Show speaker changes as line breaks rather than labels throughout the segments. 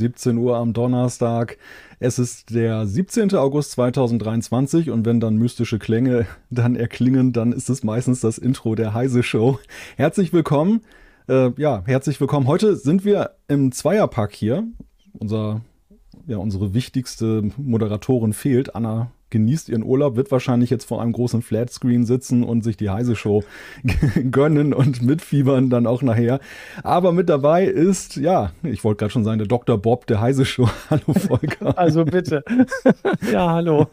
17 Uhr am Donnerstag. Es ist der 17. August 2023 und wenn dann mystische Klänge dann erklingen, dann ist es meistens das Intro der Heise Show. Herzlich willkommen. Äh, ja, herzlich willkommen. Heute sind wir im Zweierpack hier. Unser, ja, unsere wichtigste Moderatorin fehlt, Anna genießt ihren Urlaub, wird wahrscheinlich jetzt vor einem großen Flatscreen sitzen und sich die Heise Show gönnen und mitfiebern dann auch nachher. Aber mit dabei ist, ja, ich wollte gerade schon sagen, der Dr. Bob der Heise Show. Hallo Volker.
Also bitte. ja, hallo.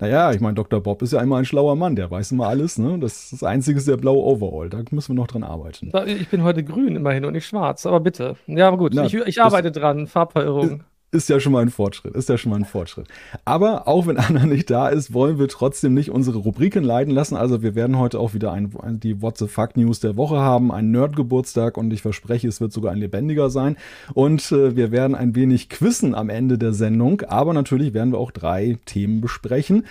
Naja, ich meine, Dr. Bob ist ja immer ein schlauer Mann, der weiß immer alles, ne? Das, das Einzige ist der blaue Overall, da müssen wir noch dran arbeiten.
Ich bin heute grün immerhin und nicht schwarz, aber bitte. Ja, aber gut, Na, ich, ich arbeite dran, Farbverirrung
ist ja schon mal ein Fortschritt, ist ja schon mal ein Fortschritt. Aber auch wenn Anna nicht da ist, wollen wir trotzdem nicht unsere Rubriken leiden lassen. Also wir werden heute auch wieder ein, die What the Fuck News der Woche haben, einen Nerd-Geburtstag und ich verspreche, es wird sogar ein lebendiger sein. Und äh, wir werden ein wenig quizzen am Ende der Sendung, aber natürlich werden wir auch drei Themen besprechen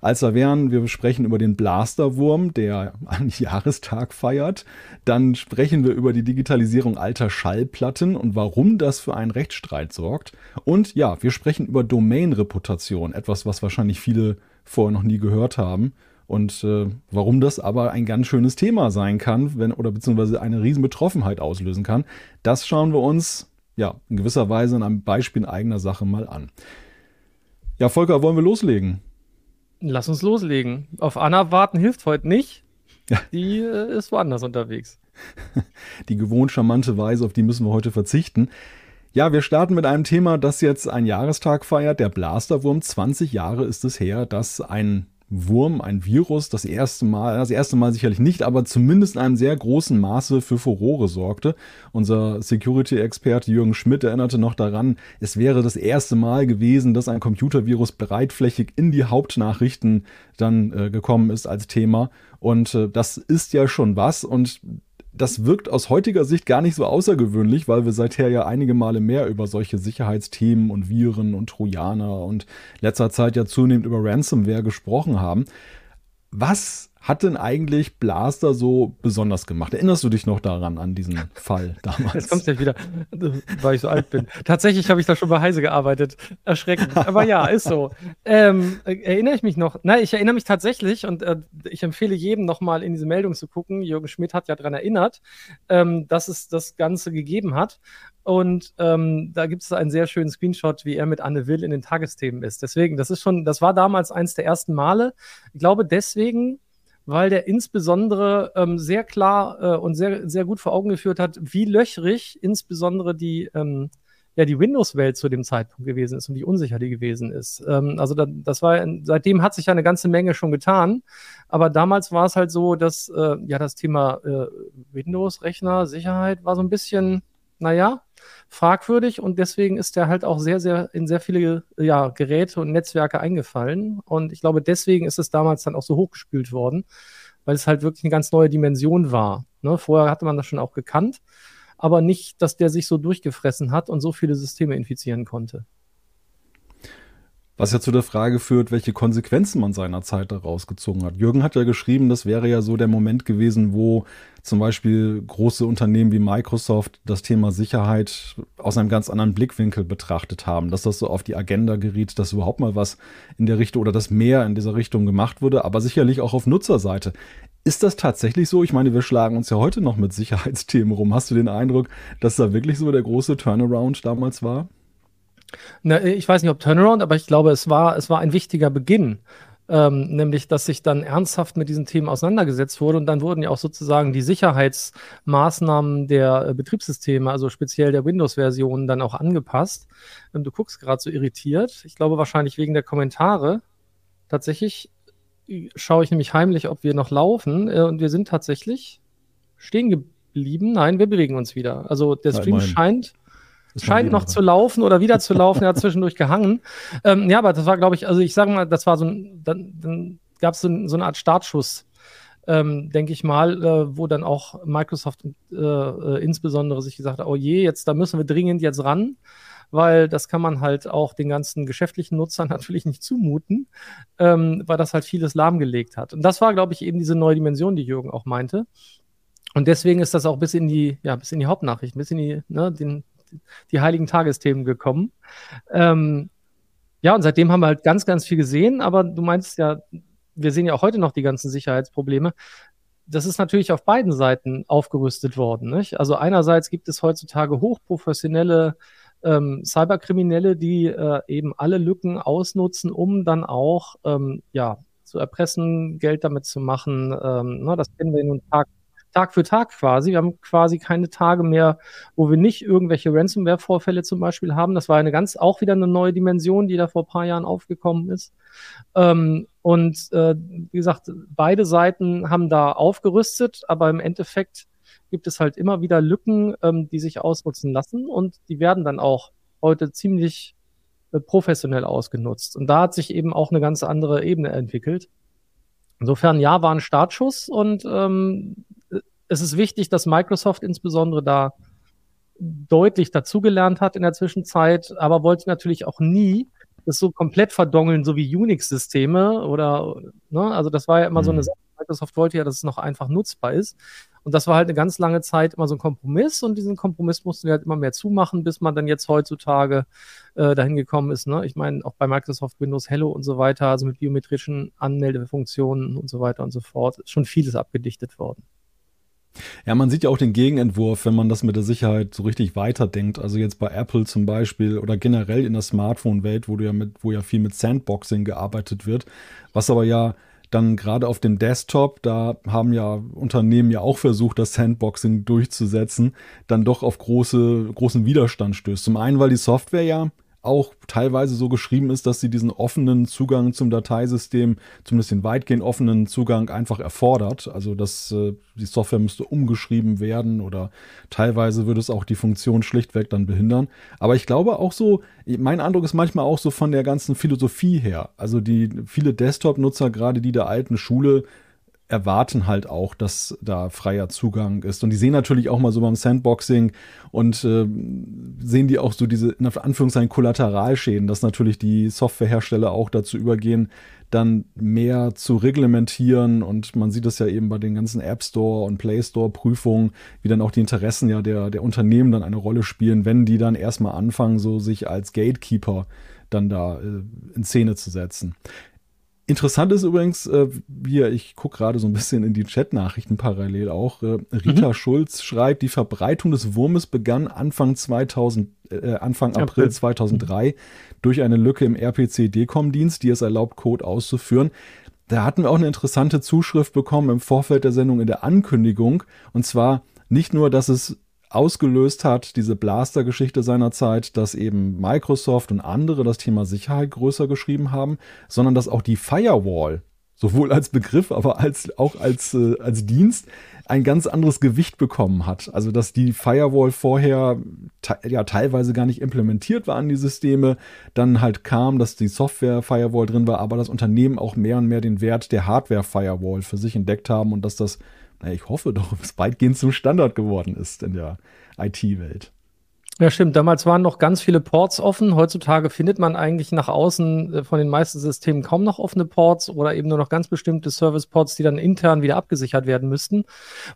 als da wären, wir sprechen über den Blasterwurm, der einen Jahrestag feiert. Dann sprechen wir über die Digitalisierung alter Schallplatten und warum das für einen Rechtsstreit sorgt. Und ja, wir sprechen über Domain-Reputation, etwas, was wahrscheinlich viele vorher noch nie gehört haben. Und äh, warum das aber ein ganz schönes Thema sein kann, wenn, oder beziehungsweise eine riesen Betroffenheit auslösen kann, das schauen wir uns ja in gewisser Weise in einem Beispiel in eigener Sache mal an. Ja, Volker, wollen wir loslegen?
Lass uns loslegen. Auf Anna warten hilft heute nicht. Ja. Die äh, ist woanders unterwegs.
Die gewohnt charmante Weise, auf die müssen wir heute verzichten. Ja, wir starten mit einem Thema, das jetzt einen Jahrestag feiert. Der Blasterwurm. 20 Jahre ist es her, dass ein Wurm, ein Virus, das erste Mal, das erste Mal sicherlich nicht, aber zumindest in einem sehr großen Maße für Furore sorgte. Unser Security-Experte Jürgen Schmidt erinnerte noch daran, es wäre das erste Mal gewesen, dass ein Computervirus breitflächig in die Hauptnachrichten dann äh, gekommen ist als Thema. Und äh, das ist ja schon was. Und das wirkt aus heutiger Sicht gar nicht so außergewöhnlich, weil wir seither ja einige Male mehr über solche Sicherheitsthemen und Viren und Trojaner und letzter Zeit ja zunehmend über Ransomware gesprochen haben. Was hat denn eigentlich Blaster so besonders gemacht? Erinnerst du dich noch daran, an diesen Fall damals?
Jetzt kommst du ja wieder, weil ich so alt bin. Tatsächlich habe ich da schon bei Heise gearbeitet. Erschreckend. Aber ja, ist so. Ähm, erinnere ich mich noch? Nein, ich erinnere mich tatsächlich und äh, ich empfehle jedem nochmal in diese Meldung zu gucken. Jürgen Schmidt hat ja daran erinnert, ähm, dass es das Ganze gegeben hat. Und ähm, da gibt es einen sehr schönen Screenshot, wie er mit Anne Will in den Tagesthemen ist. Deswegen, das ist schon, das war damals eins der ersten Male. Ich glaube, deswegen weil der insbesondere ähm, sehr klar äh, und sehr, sehr gut vor Augen geführt hat, wie löchrig insbesondere die, ähm, ja, die Windows-Welt zu dem Zeitpunkt gewesen ist und wie unsicher die gewesen ist. Ähm, also da, das war, seitdem hat sich ja eine ganze Menge schon getan. Aber damals war es halt so, dass äh, ja das Thema äh, Windows-Rechner, Sicherheit war so ein bisschen, naja, fragwürdig und deswegen ist er halt auch sehr, sehr in sehr viele ja, Geräte und Netzwerke eingefallen. Und ich glaube, deswegen ist es damals dann auch so hochgespült worden, weil es halt wirklich eine ganz neue Dimension war. Ne? Vorher hatte man das schon auch gekannt, aber nicht, dass der sich so durchgefressen hat und so viele Systeme infizieren konnte.
Was ja zu der Frage führt, welche Konsequenzen man seinerzeit daraus gezogen hat. Jürgen hat ja geschrieben, das wäre ja so der Moment gewesen, wo zum Beispiel große Unternehmen wie Microsoft das Thema Sicherheit aus einem ganz anderen Blickwinkel betrachtet haben, dass das so auf die Agenda geriet, dass überhaupt mal was in der Richtung oder das mehr in dieser Richtung gemacht wurde, aber sicherlich auch auf Nutzerseite. Ist das tatsächlich so? Ich meine, wir schlagen uns ja heute noch mit Sicherheitsthemen rum. Hast du den Eindruck, dass da wirklich so der große Turnaround damals war?
Na, ich weiß nicht, ob Turnaround, aber ich glaube, es war, es war ein wichtiger Beginn. Ähm, nämlich, dass sich dann ernsthaft mit diesen Themen auseinandergesetzt wurde und dann wurden ja auch sozusagen die Sicherheitsmaßnahmen der äh, Betriebssysteme, also speziell der Windows-Versionen, dann auch angepasst. Ähm, du guckst gerade so irritiert. Ich glaube wahrscheinlich wegen der Kommentare. Tatsächlich äh, schaue ich nämlich heimlich, ob wir noch laufen äh, und wir sind tatsächlich stehen geblieben. Nein, wir bewegen uns wieder. Also der Stream scheint scheint noch zu laufen oder wieder zu laufen, er hat zwischendurch gehangen. Ähm, ja, aber das war, glaube ich, also ich sage mal, das war so ein, dann, dann gab es so, so, eine Art Startschuss, ähm, denke ich mal, äh, wo dann auch Microsoft äh, äh, insbesondere sich gesagt hat, oh je, jetzt da müssen wir dringend jetzt ran weil das kann man halt auch den ganzen geschäftlichen Nutzern natürlich nicht zumuten, ähm, weil das halt vieles lahmgelegt hat. Und das war, glaube ich, eben diese neue Dimension, die Jürgen auch meinte. Und deswegen ist das auch bis in die, ja, bis in die Hauptnachrichten, bis in die, ne, den die heiligen Tagesthemen gekommen. Ähm, ja, und seitdem haben wir halt ganz, ganz viel gesehen, aber du meinst ja, wir sehen ja auch heute noch die ganzen Sicherheitsprobleme. Das ist natürlich auf beiden Seiten aufgerüstet worden. Nicht? Also einerseits gibt es heutzutage hochprofessionelle ähm, Cyberkriminelle, die äh, eben alle Lücken ausnutzen, um dann auch ähm, ja, zu erpressen, Geld damit zu machen. Ähm, na, das kennen wir nun Tag, Tag für Tag quasi. Wir haben quasi keine Tage mehr, wo wir nicht irgendwelche Ransomware-Vorfälle zum Beispiel haben. Das war eine ganz, auch wieder eine neue Dimension, die da vor ein paar Jahren aufgekommen ist. Ähm, und äh, wie gesagt, beide Seiten haben da aufgerüstet, aber im Endeffekt gibt es halt immer wieder Lücken, ähm, die sich ausnutzen lassen und die werden dann auch heute ziemlich äh, professionell ausgenutzt. Und da hat sich eben auch eine ganz andere Ebene entwickelt. Insofern, ja, war ein Startschuss und ähm, es ist wichtig, dass Microsoft insbesondere da deutlich dazugelernt hat in der Zwischenzeit, aber wollte natürlich auch nie das so komplett verdongeln, so wie Unix-Systeme oder, ne, also das war ja immer mhm. so eine mhm. Sache. Microsoft wollte ja, dass es noch einfach nutzbar ist. Und das war halt eine ganz lange Zeit immer so ein Kompromiss und diesen Kompromiss mussten wir halt immer mehr zumachen, bis man dann jetzt heutzutage äh, dahin gekommen ist. Ne? Ich meine, auch bei Microsoft Windows Hello und so weiter, also mit biometrischen Anmeldefunktionen und so weiter und so fort, ist schon vieles abgedichtet worden.
Ja, man sieht ja auch den Gegenentwurf, wenn man das mit der Sicherheit so richtig weiterdenkt. Also jetzt bei Apple zum Beispiel oder generell in der Smartphone-Welt, wo du ja mit, wo ja viel mit Sandboxing gearbeitet wird, was aber ja dann gerade auf dem Desktop, da haben ja Unternehmen ja auch versucht, das Sandboxing durchzusetzen, dann doch auf große, großen Widerstand stößt. Zum einen, weil die Software ja auch teilweise so geschrieben ist, dass sie diesen offenen Zugang zum Dateisystem, zumindest den weitgehend offenen Zugang einfach erfordert. Also dass äh, die Software müsste umgeschrieben werden oder teilweise würde es auch die Funktion schlichtweg dann behindern. Aber ich glaube auch so, mein Eindruck ist manchmal auch so von der ganzen Philosophie her. Also die viele Desktop-Nutzer, gerade die der alten Schule, erwarten halt auch, dass da freier Zugang ist. Und die sehen natürlich auch mal so beim Sandboxing und äh, sehen die auch so diese, in Anführungszeichen, Kollateralschäden, dass natürlich die Softwarehersteller auch dazu übergehen, dann mehr zu reglementieren. Und man sieht das ja eben bei den ganzen App Store und Play Store Prüfungen, wie dann auch die Interessen ja der, der Unternehmen dann eine Rolle spielen, wenn die dann erstmal anfangen, so sich als Gatekeeper dann da äh, in Szene zu setzen. Interessant ist übrigens, äh, hier, ich gucke gerade so ein bisschen in die Chat-Nachrichten parallel auch. Äh, Rita mhm. Schulz schreibt, die Verbreitung des Wurmes begann Anfang 2000, äh, Anfang April, April 2003 durch eine Lücke im RPC-DCOM-Dienst, die es erlaubt, Code auszuführen. Da hatten wir auch eine interessante Zuschrift bekommen im Vorfeld der Sendung in der Ankündigung. Und zwar nicht nur, dass es ausgelöst hat, diese Blaster-Geschichte seinerzeit, dass eben Microsoft und andere das Thema Sicherheit größer geschrieben haben, sondern dass auch die Firewall, sowohl als Begriff, aber als, auch als, äh, als Dienst, ein ganz anderes Gewicht bekommen hat. Also dass die Firewall vorher te ja teilweise gar nicht implementiert war in die Systeme, dann halt kam, dass die Software Firewall drin war, aber das Unternehmen auch mehr und mehr den Wert der Hardware Firewall für sich entdeckt haben und dass das ich hoffe doch, es weitgehend zum Standard geworden ist in der IT-Welt.
Ja, stimmt. Damals waren noch ganz viele Ports offen. Heutzutage findet man eigentlich nach außen äh, von den meisten Systemen kaum noch offene Ports oder eben nur noch ganz bestimmte Service-Ports, die dann intern wieder abgesichert werden müssten.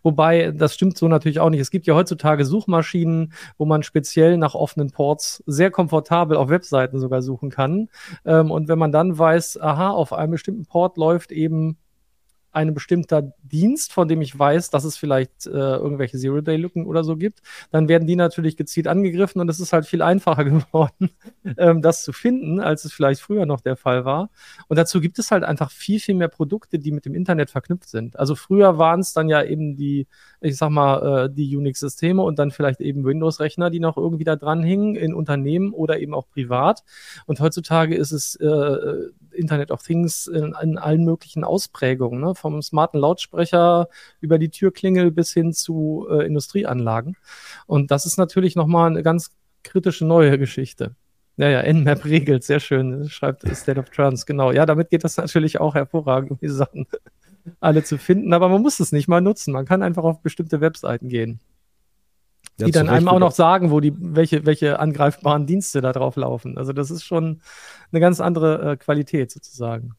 Wobei, das stimmt so natürlich auch nicht. Es gibt ja heutzutage Suchmaschinen, wo man speziell nach offenen Ports sehr komfortabel auf Webseiten sogar suchen kann. Ähm, und wenn man dann weiß, aha, auf einem bestimmten Port läuft eben ein bestimmter Dienst, von dem ich weiß, dass es vielleicht äh, irgendwelche Zero-Day-Lücken oder so gibt, dann werden die natürlich gezielt angegriffen und es ist halt viel einfacher geworden, ähm, das zu finden, als es vielleicht früher noch der Fall war. Und dazu gibt es halt einfach viel, viel mehr Produkte, die mit dem Internet verknüpft sind. Also früher waren es dann ja eben die, ich sag mal, äh, die Unix-Systeme und dann vielleicht eben Windows-Rechner, die noch irgendwie da dran hingen in Unternehmen oder eben auch privat. Und heutzutage ist es äh, Internet of Things in, in allen möglichen Ausprägungen, ne? Vom smarten Lautsprecher über die Türklingel bis hin zu äh, Industrieanlagen. Und das ist natürlich nochmal eine ganz kritische neue Geschichte. Ja, ja, Nmap regelt, sehr schön, schreibt State of Trance, genau. Ja, damit geht das natürlich auch hervorragend, um die Sachen alle zu finden, aber man muss es nicht mal nutzen. Man kann einfach auf bestimmte Webseiten gehen. Ja, die dann einem auch noch sagen, wo die, welche, welche angreifbaren Dienste da drauf laufen. Also das ist schon eine ganz andere äh, Qualität sozusagen.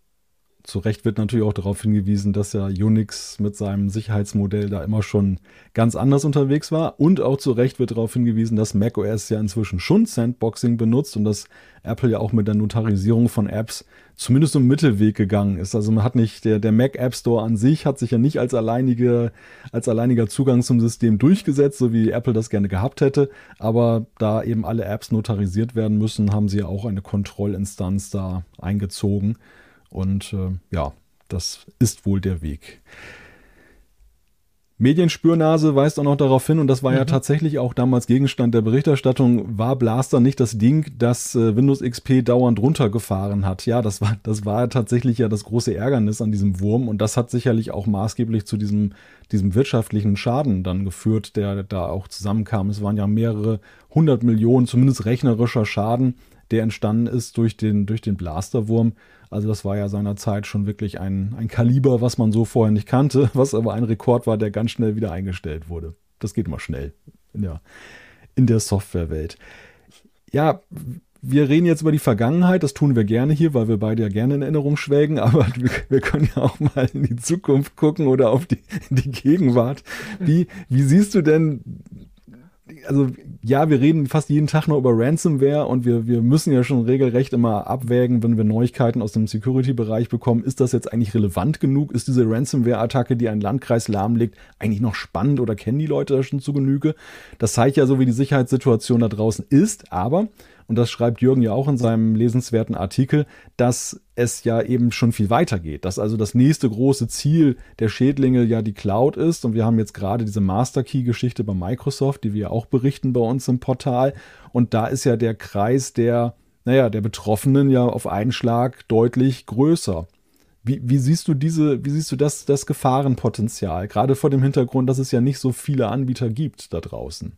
Zu Recht wird natürlich auch darauf hingewiesen, dass ja Unix mit seinem Sicherheitsmodell da immer schon ganz anders unterwegs war. Und auch zu Recht wird darauf hingewiesen, dass macOS ja inzwischen schon Sandboxing benutzt und dass Apple ja auch mit der Notarisierung von Apps zumindest um Mittelweg gegangen ist. Also man hat nicht, der, der Mac App Store an sich hat sich ja nicht als alleinige, als alleiniger Zugang zum System durchgesetzt, so wie Apple das gerne gehabt hätte. Aber da eben alle Apps notarisiert werden müssen, haben sie ja auch eine Kontrollinstanz da eingezogen. Und äh, ja, das ist wohl der Weg. Medienspürnase weist auch noch darauf hin, und das war mhm. ja tatsächlich auch damals Gegenstand der Berichterstattung, war Blaster nicht das Ding, das äh, Windows XP dauernd runtergefahren hat. Ja, das war, das war tatsächlich ja das große Ärgernis an diesem Wurm und das hat sicherlich auch maßgeblich zu diesem, diesem wirtschaftlichen Schaden dann geführt, der da auch zusammenkam. Es waren ja mehrere hundert Millionen, zumindest rechnerischer Schaden, der entstanden ist durch den, durch den Blasterwurm. Also das war ja seinerzeit schon wirklich ein, ein Kaliber, was man so vorher nicht kannte, was aber ein Rekord war, der ganz schnell wieder eingestellt wurde. Das geht immer schnell in der, in der Softwarewelt. Ja, wir reden jetzt über die Vergangenheit, das tun wir gerne hier, weil wir beide ja gerne in Erinnerung schwelgen, aber wir, können ja auch mal in die Zukunft gucken oder auf die, die Gegenwart. Wie, wie siehst du denn also ja, wir reden fast jeden Tag noch über Ransomware und wir, wir müssen ja schon regelrecht immer abwägen, wenn wir Neuigkeiten aus dem Security-Bereich bekommen, ist das jetzt eigentlich relevant genug? Ist diese Ransomware-Attacke, die einen Landkreis lahmlegt, eigentlich noch spannend oder kennen die Leute das schon zu Genüge? Das zeigt ja so, wie die Sicherheitssituation da draußen ist, aber und das schreibt Jürgen ja auch in seinem lesenswerten Artikel, dass es ja eben schon viel weiter geht, dass also das nächste große Ziel der Schädlinge ja die Cloud ist und wir haben jetzt gerade diese Master Key Geschichte bei Microsoft, die wir auch berichten bei uns im Portal und da ist ja der Kreis der naja, der Betroffenen ja auf einen Schlag deutlich größer. Wie, wie, siehst du diese, wie siehst du das, das Gefahrenpotenzial? Gerade vor dem Hintergrund, dass es ja nicht so viele Anbieter gibt da draußen.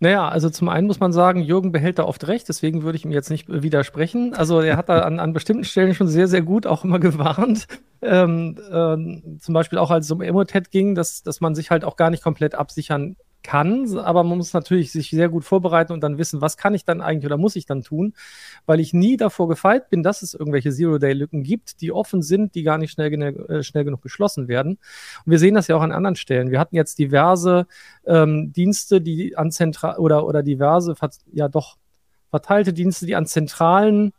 Naja, also zum einen muss man sagen, Jürgen behält da oft recht, deswegen würde ich ihm jetzt nicht widersprechen. Also er hat da an, an bestimmten Stellen schon sehr, sehr gut auch immer gewarnt. Ähm, ähm, zum Beispiel auch als es um Emotet ging, dass, dass man sich halt auch gar nicht komplett absichern kann, aber man muss natürlich sich sehr gut vorbereiten und dann wissen, was kann ich dann eigentlich oder muss ich dann tun, weil ich nie davor gefeit bin, dass es irgendwelche Zero-Day-Lücken gibt, die offen sind, die gar nicht schnell, äh, schnell genug geschlossen werden. Und wir sehen das ja auch an anderen Stellen. Wir hatten jetzt diverse ähm, Dienste, die an zentral oder, oder diverse, ja doch verteilte Dienste, die an zentralen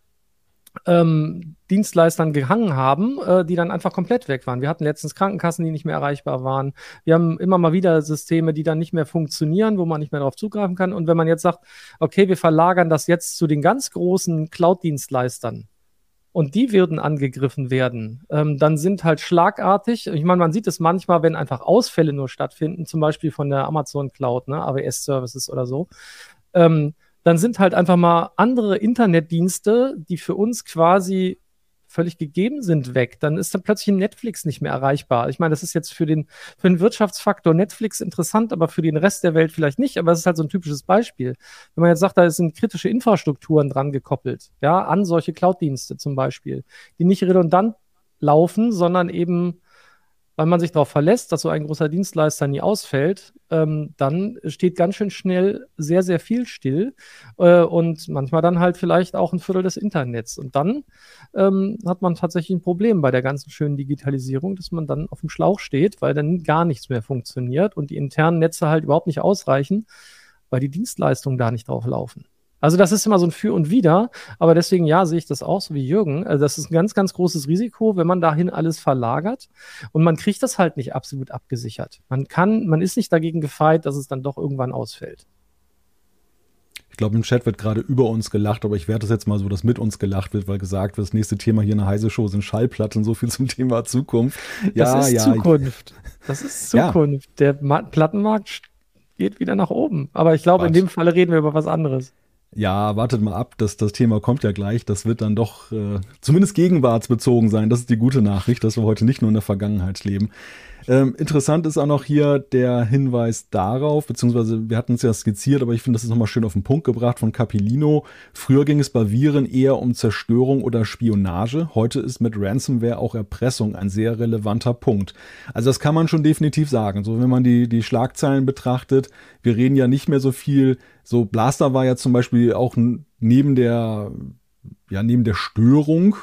ähm, Dienstleistern gehangen haben, äh, die dann einfach komplett weg waren. Wir hatten letztens Krankenkassen, die nicht mehr erreichbar waren. Wir haben immer mal wieder Systeme, die dann nicht mehr funktionieren, wo man nicht mehr darauf zugreifen kann. Und wenn man jetzt sagt, okay, wir verlagern das jetzt zu den ganz großen Cloud-Dienstleistern, und die würden angegriffen werden, ähm, dann sind halt schlagartig, ich meine, man sieht es manchmal, wenn einfach Ausfälle nur stattfinden, zum Beispiel von der Amazon Cloud, ne, AWS-Services oder so, ähm, dann sind halt einfach mal andere Internetdienste, die für uns quasi völlig gegeben sind, weg. Dann ist dann plötzlich Netflix nicht mehr erreichbar. Ich meine, das ist jetzt für den, für den Wirtschaftsfaktor Netflix interessant, aber für den Rest der Welt vielleicht nicht. Aber es ist halt so ein typisches Beispiel. Wenn man jetzt sagt, da sind kritische Infrastrukturen dran gekoppelt, ja, an solche Cloud-Dienste zum Beispiel, die nicht redundant laufen, sondern eben weil man sich darauf verlässt, dass so ein großer Dienstleister nie ausfällt, ähm, dann steht ganz schön schnell sehr, sehr viel still äh, und manchmal dann halt vielleicht auch ein Viertel des Internets. Und dann ähm, hat man tatsächlich ein Problem bei der ganzen schönen Digitalisierung, dass man dann auf dem Schlauch steht, weil dann gar nichts mehr funktioniert und die internen Netze halt überhaupt nicht ausreichen, weil die Dienstleistungen da nicht drauf laufen. Also das ist immer so ein Für und Wider, aber deswegen ja, sehe ich das auch so wie Jürgen. Also das ist ein ganz, ganz großes Risiko, wenn man dahin alles verlagert und man kriegt das halt nicht absolut abgesichert. Man kann, man ist nicht dagegen gefeit, dass es dann doch irgendwann ausfällt.
Ich glaube, im Chat wird gerade über uns gelacht, aber ich werde das jetzt mal so, dass mit uns gelacht wird, weil gesagt wird, das nächste Thema hier in der Heise Show sind Schallplatten, so viel zum Thema Zukunft.
Ja, das ist ja, Zukunft. Das ist Zukunft. Ja. Der Plattenmarkt geht wieder nach oben. Aber ich glaube, in dem Falle reden wir über was anderes.
Ja, wartet mal ab, das, das Thema kommt ja gleich. Das wird dann doch äh, zumindest gegenwartsbezogen sein. Das ist die gute Nachricht, dass wir heute nicht nur in der Vergangenheit leben. Ähm, interessant ist auch noch hier der Hinweis darauf, beziehungsweise wir hatten es ja skizziert, aber ich finde, das ist nochmal schön auf den Punkt gebracht von Capilino. Früher ging es bei Viren eher um Zerstörung oder Spionage. Heute ist mit Ransomware auch Erpressung ein sehr relevanter Punkt. Also das kann man schon definitiv sagen. So, wenn man die, die Schlagzeilen betrachtet, wir reden ja nicht mehr so viel. So, Blaster war ja zum Beispiel auch neben der, ja, neben der Störung,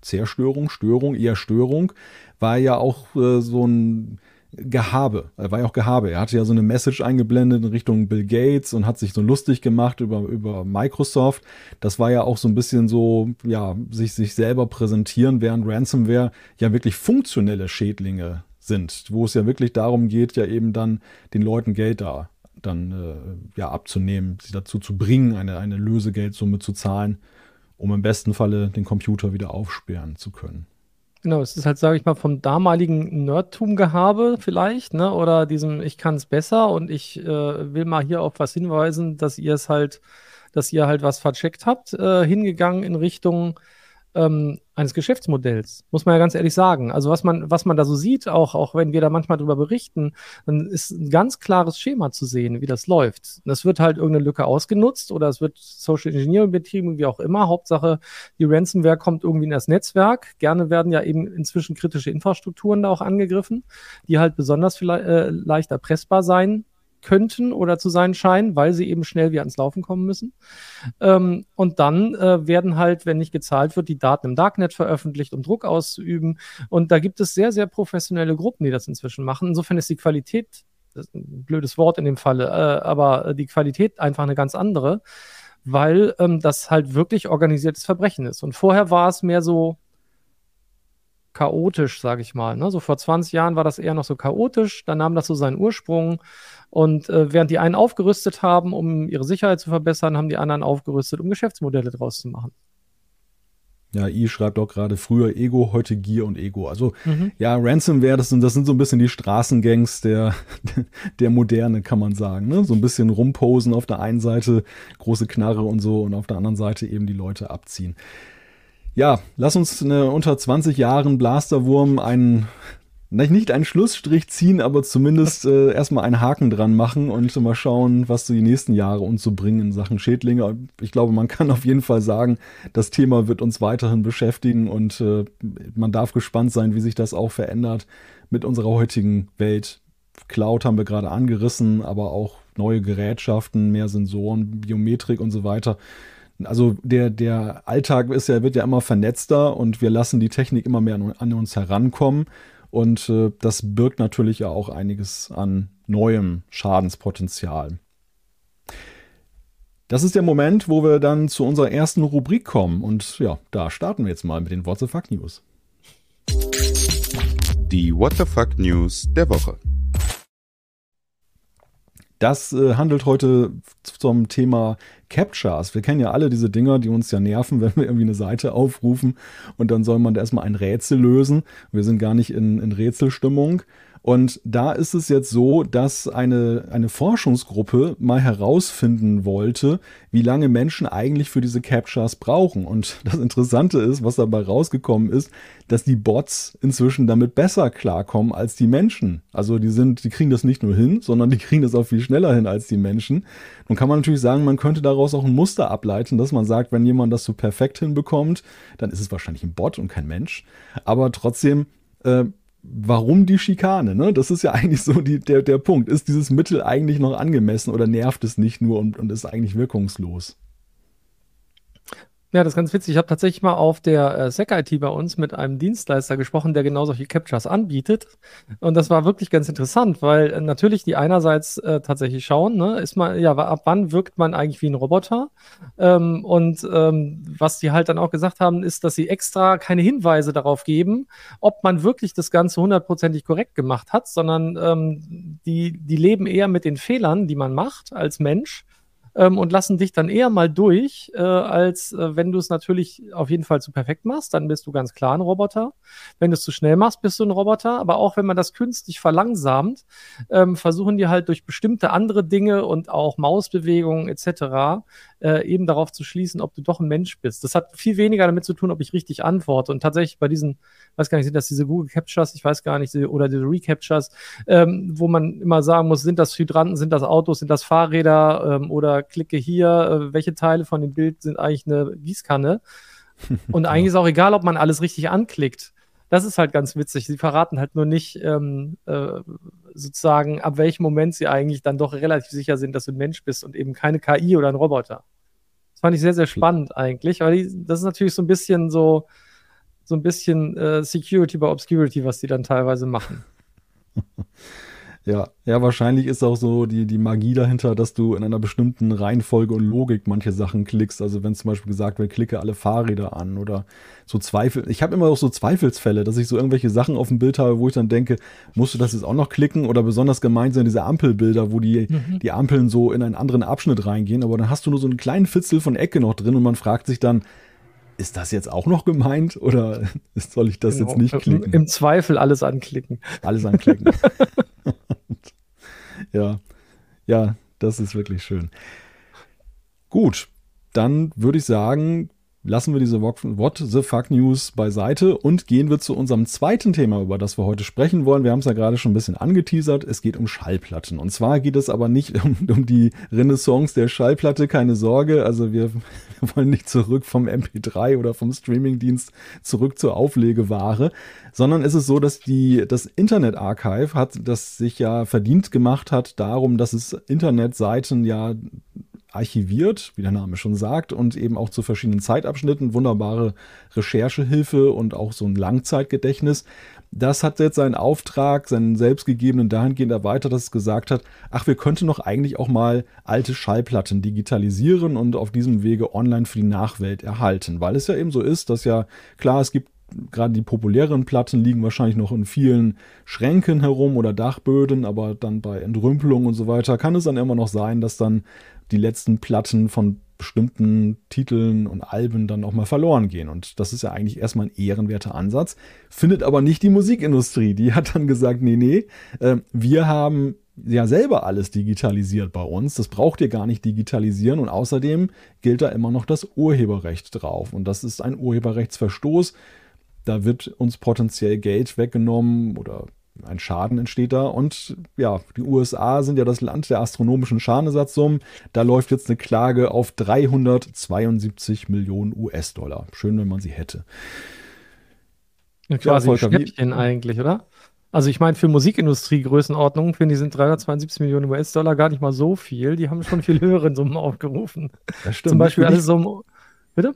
Zerstörung, Störung, eher Störung, war ja auch äh, so ein Gehabe. Er war ja auch Gehabe. Er hatte ja so eine Message eingeblendet in Richtung Bill Gates und hat sich so lustig gemacht über, über Microsoft. Das war ja auch so ein bisschen so, ja, sich, sich selber präsentieren, während Ransomware ja wirklich funktionelle Schädlinge sind, wo es ja wirklich darum geht, ja eben dann den Leuten Geld da dann äh, ja abzunehmen, sie dazu zu bringen, eine, eine Lösegeldsumme zu zahlen, um im besten Falle den Computer wieder aufsperren zu können.
Genau, es ist halt, sage ich mal, vom damaligen Nerdtum-Gehabe vielleicht, ne? Oder diesem Ich kann es besser und ich äh, will mal hier auf was hinweisen, dass ihr es halt, dass ihr halt was vercheckt habt, äh, hingegangen in Richtung ähm, eines Geschäftsmodells, muss man ja ganz ehrlich sagen. Also was man, was man da so sieht, auch, auch wenn wir da manchmal drüber berichten, dann ist ein ganz klares Schema zu sehen, wie das läuft. Das wird halt irgendeine Lücke ausgenutzt oder es wird Social Engineering betrieben, wie auch immer. Hauptsache, die Ransomware kommt irgendwie in das Netzwerk. Gerne werden ja eben inzwischen kritische Infrastrukturen da auch angegriffen, die halt besonders vielleicht, äh, leicht erpressbar sein könnten oder zu sein scheinen, weil sie eben schnell wieder ans Laufen kommen müssen. Ähm, und dann äh, werden halt, wenn nicht gezahlt wird, die Daten im Darknet veröffentlicht, um Druck auszuüben. Und da gibt es sehr, sehr professionelle Gruppen, die das inzwischen machen. Insofern ist die Qualität, das ist ein blödes Wort in dem Falle, äh, aber die Qualität einfach eine ganz andere, weil ähm, das halt wirklich organisiertes Verbrechen ist. Und vorher war es mehr so, chaotisch, sage ich mal. Ne? So vor 20 Jahren war das eher noch so chaotisch, dann nahm das so seinen Ursprung. Und äh, während die einen aufgerüstet haben, um ihre Sicherheit zu verbessern, haben die anderen aufgerüstet, um Geschäftsmodelle draus zu machen.
Ja, I schreibt auch gerade früher Ego, heute Gier und Ego. Also mhm. ja, Ransomware, das sind, das sind so ein bisschen die Straßengangs der, der Moderne, kann man sagen. Ne? So ein bisschen rumposen auf der einen Seite, große Knarre und so und auf der anderen Seite eben die Leute abziehen. Ja, lass uns eine unter 20 Jahren Blasterwurm einen nicht einen Schlussstrich ziehen, aber zumindest äh, erstmal einen Haken dran machen und mal schauen, was so die nächsten Jahre uns so bringen in Sachen Schädlinge. Ich glaube, man kann auf jeden Fall sagen, das Thema wird uns weiterhin beschäftigen und äh, man darf gespannt sein, wie sich das auch verändert mit unserer heutigen Welt. Cloud haben wir gerade angerissen, aber auch neue Gerätschaften, mehr Sensoren, Biometrik und so weiter. Also der, der Alltag ist ja, wird ja immer vernetzter und wir lassen die Technik immer mehr an, an uns herankommen. Und äh, das birgt natürlich ja auch einiges an neuem Schadenspotenzial. Das ist der Moment, wo wir dann zu unserer ersten Rubrik kommen. Und ja, da starten wir jetzt mal mit den What the Fuck News.
Die What the Fuck News der Woche.
Das äh, handelt heute zum Thema Captchas. Wir kennen ja alle diese Dinger, die uns ja nerven, wenn wir irgendwie eine Seite aufrufen und dann soll man da erstmal ein Rätsel lösen. Wir sind gar nicht in, in Rätselstimmung. Und da ist es jetzt so, dass eine, eine Forschungsgruppe mal herausfinden wollte, wie lange Menschen eigentlich für diese Captchas brauchen. Und das Interessante ist, was dabei rausgekommen ist, dass die Bots inzwischen damit besser klarkommen als die Menschen. Also die sind, die kriegen das nicht nur hin, sondern die kriegen das auch viel schneller hin als die Menschen. Nun kann man natürlich sagen, man könnte daraus auch ein Muster ableiten, dass man sagt, wenn jemand das so perfekt hinbekommt, dann ist es wahrscheinlich ein Bot und kein Mensch. Aber trotzdem äh, warum die Schikane? Ne? Das ist ja eigentlich so die, der, der Punkt. Ist dieses Mittel eigentlich noch angemessen oder nervt es nicht nur und, und ist eigentlich wirkungslos?
Ja, das ist ganz witzig. Ich habe tatsächlich mal auf der äh, SEC-IT bei uns mit einem Dienstleister gesprochen, der genau solche Captures anbietet. Und das war wirklich ganz interessant, weil äh, natürlich die einerseits äh, tatsächlich schauen, ne, ist man, ja, ab wann wirkt man eigentlich wie ein Roboter? Ähm, und ähm, was die halt dann auch gesagt haben, ist, dass sie extra keine Hinweise darauf geben, ob man wirklich das Ganze hundertprozentig korrekt gemacht hat, sondern ähm, die, die leben eher mit den Fehlern, die man macht als Mensch ähm, und lassen dich dann eher mal durch, äh, als äh, wenn du es natürlich auf jeden Fall zu perfekt machst, dann bist du ganz klar ein Roboter. Wenn du es zu schnell machst, bist du ein Roboter. Aber auch wenn man das künstlich verlangsamt, ähm, versuchen die halt durch bestimmte andere Dinge und auch Mausbewegungen etc äh, eben darauf zu schließen, ob du doch ein Mensch bist. Das hat viel weniger damit zu tun, ob ich richtig antworte. Und tatsächlich bei diesen, weiß gar nicht, sind das diese Google Captures, ich weiß gar nicht, oder diese Recaptures, ähm, wo man immer sagen muss, sind das Hydranten, sind das Autos, sind das Fahrräder ähm, oder klicke hier, äh, welche Teile von dem Bild sind eigentlich eine Gießkanne. Und eigentlich ist auch egal, ob man alles richtig anklickt. Das ist halt ganz witzig. Sie verraten halt nur nicht ähm, äh, sozusagen, ab welchem Moment sie eigentlich dann doch relativ sicher sind, dass du ein Mensch bist und eben keine KI oder ein Roboter. Das fand ich sehr, sehr spannend eigentlich, weil die, das ist natürlich so ein bisschen so, so ein bisschen äh, Security by Obscurity, was die dann teilweise machen.
Ja, ja, wahrscheinlich ist auch so die, die Magie dahinter, dass du in einer bestimmten Reihenfolge und Logik manche Sachen klickst. Also wenn zum Beispiel gesagt wird, klicke alle Fahrräder an oder so Zweifel. Ich habe immer auch so Zweifelsfälle, dass ich so irgendwelche Sachen auf dem Bild habe, wo ich dann denke, musst du das jetzt auch noch klicken? Oder besonders gemeint sind diese Ampelbilder, wo die, mhm. die Ampeln so in einen anderen Abschnitt reingehen, aber dann hast du nur so einen kleinen Fitzel von Ecke noch drin und man fragt sich dann, ist das jetzt auch noch gemeint oder soll ich das genau. jetzt nicht klicken?
Im Zweifel alles anklicken.
Alles anklicken. ja, ja, das ist wirklich schön. Gut, dann würde ich sagen, lassen wir diese What the Fuck News beiseite und gehen wir zu unserem zweiten Thema, über das wir heute sprechen wollen. Wir haben es ja gerade schon ein bisschen angeteasert. Es geht um Schallplatten. Und zwar geht es aber nicht um, um die Renaissance der Schallplatte, keine Sorge. Also wir, wir wollen nicht zurück vom MP3 oder vom Streamingdienst zurück zur Auflegeware, sondern es ist so, dass die, das Internet Archive hat, das sich ja verdient gemacht hat darum, dass es Internetseiten ja archiviert, wie der Name schon sagt, und eben auch zu verschiedenen Zeitabschnitten wunderbare Recherchehilfe und auch so ein Langzeitgedächtnis. Das hat jetzt seinen Auftrag, seinen selbstgegebenen dahingehend erweitert, dass es gesagt hat, ach, wir könnten doch eigentlich auch mal alte Schallplatten digitalisieren und auf diesem Wege online für die Nachwelt erhalten. Weil es ja eben so ist, dass ja, klar, es gibt gerade die populären Platten liegen wahrscheinlich noch in vielen Schränken herum oder Dachböden, aber dann bei Entrümpelung und so weiter kann es dann immer noch sein, dass dann die letzten Platten von bestimmten Titeln und Alben dann auch mal verloren gehen. Und das ist ja eigentlich erstmal ein ehrenwerter Ansatz. Findet aber nicht die Musikindustrie. Die hat dann gesagt, nee, nee, äh, wir haben ja selber alles digitalisiert bei uns. Das braucht ihr gar nicht digitalisieren. Und außerdem gilt da immer noch das Urheberrecht drauf. Und das ist ein Urheberrechtsverstoß. Da wird uns potenziell Geld weggenommen oder ein Schaden entsteht da. Und ja, die USA sind ja das Land der astronomischen Schadenersatzsummen. Da läuft jetzt eine Klage auf 372 Millionen US-Dollar. Schön, wenn man sie hätte.
Ja, quasi ja, Volker, Schnäppchen eigentlich, oder? Also ich meine, für Musikindustrie Größenordnung finde ich sind 372 Millionen US-Dollar gar nicht mal so viel. Die haben schon viel höheren Summen aufgerufen.
Das stimmt.
Zum Beispiel alles so.
Bitte?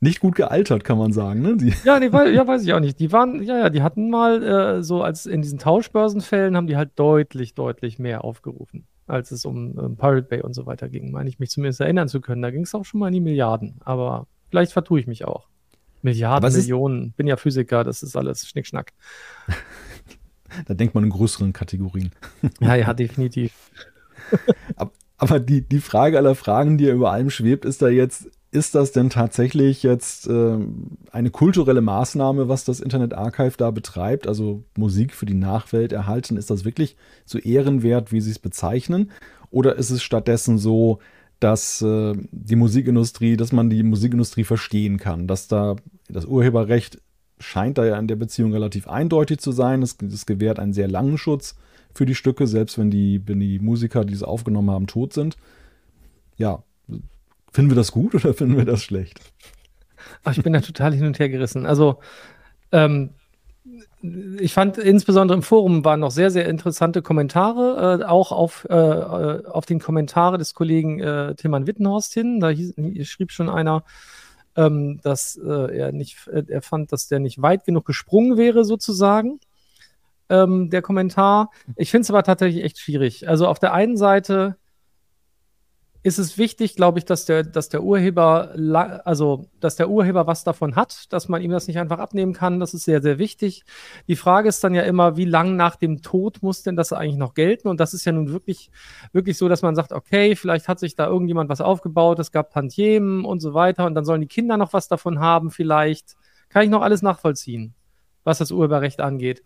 Nicht gut gealtert, kann man sagen. Ne?
Die ja, nee, weiß, ja, weiß ich auch nicht. Die waren, ja, ja, die hatten mal äh, so als in diesen Tauschbörsenfällen haben die halt deutlich, deutlich mehr aufgerufen, als es um ähm, Pirate Bay und so weiter ging. Meine ich mich zumindest erinnern zu können. Da ging es auch schon mal in die Milliarden. Aber vielleicht vertue ich mich auch. Milliarden, Millionen. Bin ja Physiker, das ist alles Schnickschnack.
da denkt man in größeren Kategorien.
ja, ja, definitiv.
aber, aber die, die Frage aller Fragen, die ja über allem schwebt, ist da jetzt, ist das denn tatsächlich jetzt äh, eine kulturelle Maßnahme, was das Internet Archive da betreibt? Also Musik für die Nachwelt erhalten, ist das wirklich so ehrenwert, wie Sie es bezeichnen? Oder ist es stattdessen so, dass äh, die Musikindustrie, dass man die Musikindustrie verstehen kann, dass da das Urheberrecht scheint da ja in der Beziehung relativ eindeutig zu sein. Es, es gewährt einen sehr langen Schutz für die Stücke, selbst wenn die, wenn die Musiker, die sie aufgenommen haben, tot sind. Ja, Finden wir das gut oder finden wir das schlecht?
Ach, ich bin da total hin und her gerissen. Also, ähm, ich fand insbesondere im Forum waren noch sehr, sehr interessante Kommentare, äh, auch auf, äh, äh auf den Kommentare des Kollegen äh, Tilman Wittenhorst hin. Da hieß, schrieb schon einer, ähm, dass äh, er nicht, äh, er fand, dass der nicht weit genug gesprungen wäre, sozusagen. Ähm, der Kommentar. Ich finde es aber tatsächlich echt schwierig. Also auf der einen Seite ist es wichtig, glaube ich, dass der, dass der Urheber, also dass der Urheber was davon hat, dass man ihm das nicht einfach abnehmen kann. Das ist sehr, sehr wichtig. Die Frage ist dann ja immer, wie lang nach dem Tod muss denn das eigentlich noch gelten? Und das ist ja nun wirklich, wirklich so, dass man sagt, okay, vielleicht hat sich da irgendjemand was aufgebaut, es gab Tantiemen und so weiter, und dann sollen die Kinder noch was davon haben, vielleicht. Kann ich noch alles nachvollziehen, was das Urheberrecht angeht.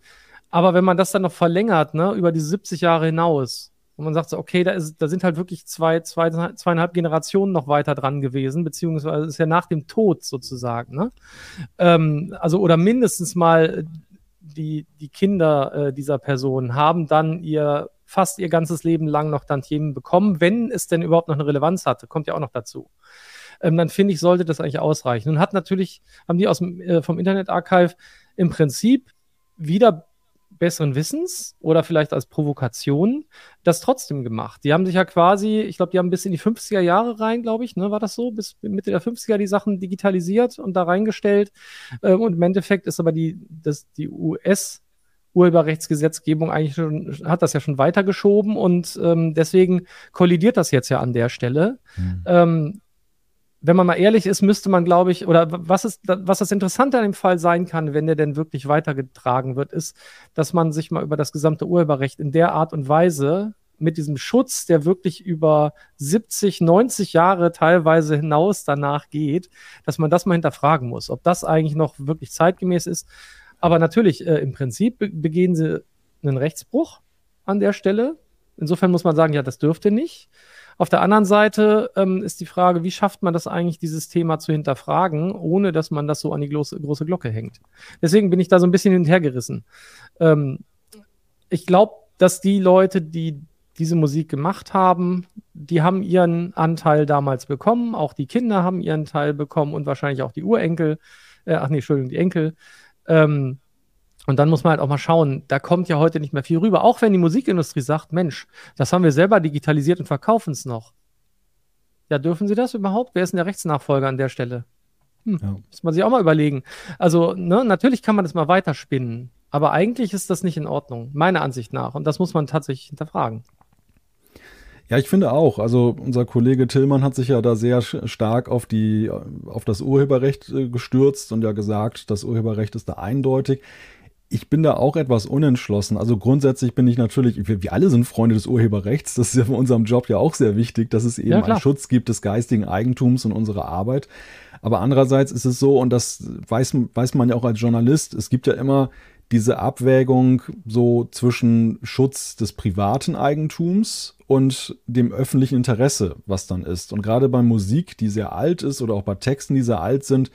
Aber wenn man das dann noch verlängert, ne, über diese 70 Jahre hinaus, und man sagt so, okay, da, ist, da sind halt wirklich zwei, zwei, zweieinhalb Generationen noch weiter dran gewesen, beziehungsweise ist ja nach dem Tod sozusagen. Ne? Ähm, also, oder mindestens mal die, die Kinder äh, dieser Person haben dann ihr fast ihr ganzes Leben lang noch Tantiemen bekommen, wenn es denn überhaupt noch eine Relevanz hatte, kommt ja auch noch dazu. Ähm, dann finde ich, sollte das eigentlich ausreichen. Und hat natürlich, haben die aus dem, äh, vom Internet Archive im Prinzip wieder besseren Wissens oder vielleicht als Provokation das trotzdem gemacht. Die haben sich ja quasi, ich glaube, die haben bis in die 50er Jahre rein, glaube ich, ne, war das so, bis Mitte der 50er die Sachen digitalisiert und da reingestellt. Ähm, und im Endeffekt ist aber die, das, die US- Urheberrechtsgesetzgebung eigentlich schon, hat das ja schon weitergeschoben und ähm, deswegen kollidiert das jetzt ja an der Stelle. Mhm. Ähm, wenn man mal ehrlich ist, müsste man, glaube ich, oder was ist, was das Interessante an dem Fall sein kann, wenn der denn wirklich weitergetragen wird, ist, dass man sich mal über das gesamte Urheberrecht in der Art und Weise mit diesem Schutz, der wirklich über 70, 90 Jahre teilweise hinaus danach geht, dass man das mal hinterfragen muss, ob das eigentlich noch wirklich zeitgemäß ist. Aber natürlich, äh, im Prinzip begehen sie einen Rechtsbruch an der Stelle. Insofern muss man sagen, ja, das dürfte nicht. Auf der anderen Seite ähm, ist die Frage, wie schafft man das eigentlich, dieses Thema zu hinterfragen, ohne dass man das so an die große, große Glocke hängt. Deswegen bin ich da so ein bisschen hinterhergerissen. Ähm, ich glaube, dass die Leute, die diese Musik gemacht haben, die haben ihren Anteil damals bekommen, auch die Kinder haben ihren Teil bekommen und wahrscheinlich auch die Urenkel, äh, ach nee, Entschuldigung, die Enkel. Ähm, und dann muss man halt auch mal schauen, da kommt ja heute nicht mehr viel rüber. Auch wenn die Musikindustrie sagt, Mensch, das haben wir selber digitalisiert und verkaufen es noch. Ja, dürfen sie das überhaupt? Wer ist denn der Rechtsnachfolger an der Stelle? Hm, ja. Muss man sich auch mal überlegen. Also, ne, natürlich kann man das mal weiterspinnen, aber eigentlich ist das nicht in Ordnung, meiner Ansicht nach. Und das muss man tatsächlich hinterfragen.
Ja, ich finde auch. Also unser Kollege Tillmann hat sich ja da sehr stark auf die, auf das Urheberrecht äh, gestürzt und ja gesagt, das Urheberrecht ist da eindeutig ich bin da auch etwas unentschlossen. Also grundsätzlich bin ich natürlich, wir, wir, alle sind Freunde des Urheberrechts. Das ist ja für unserem Job ja auch sehr wichtig, dass es eben ja, einen Schutz gibt des geistigen Eigentums und unserer Arbeit. Aber andererseits ist es so, und das weiß, weiß man ja auch als Journalist, es gibt ja immer diese Abwägung so zwischen Schutz des privaten Eigentums und dem öffentlichen Interesse, was dann ist. Und gerade bei Musik, die sehr alt ist oder auch bei Texten, die sehr alt sind,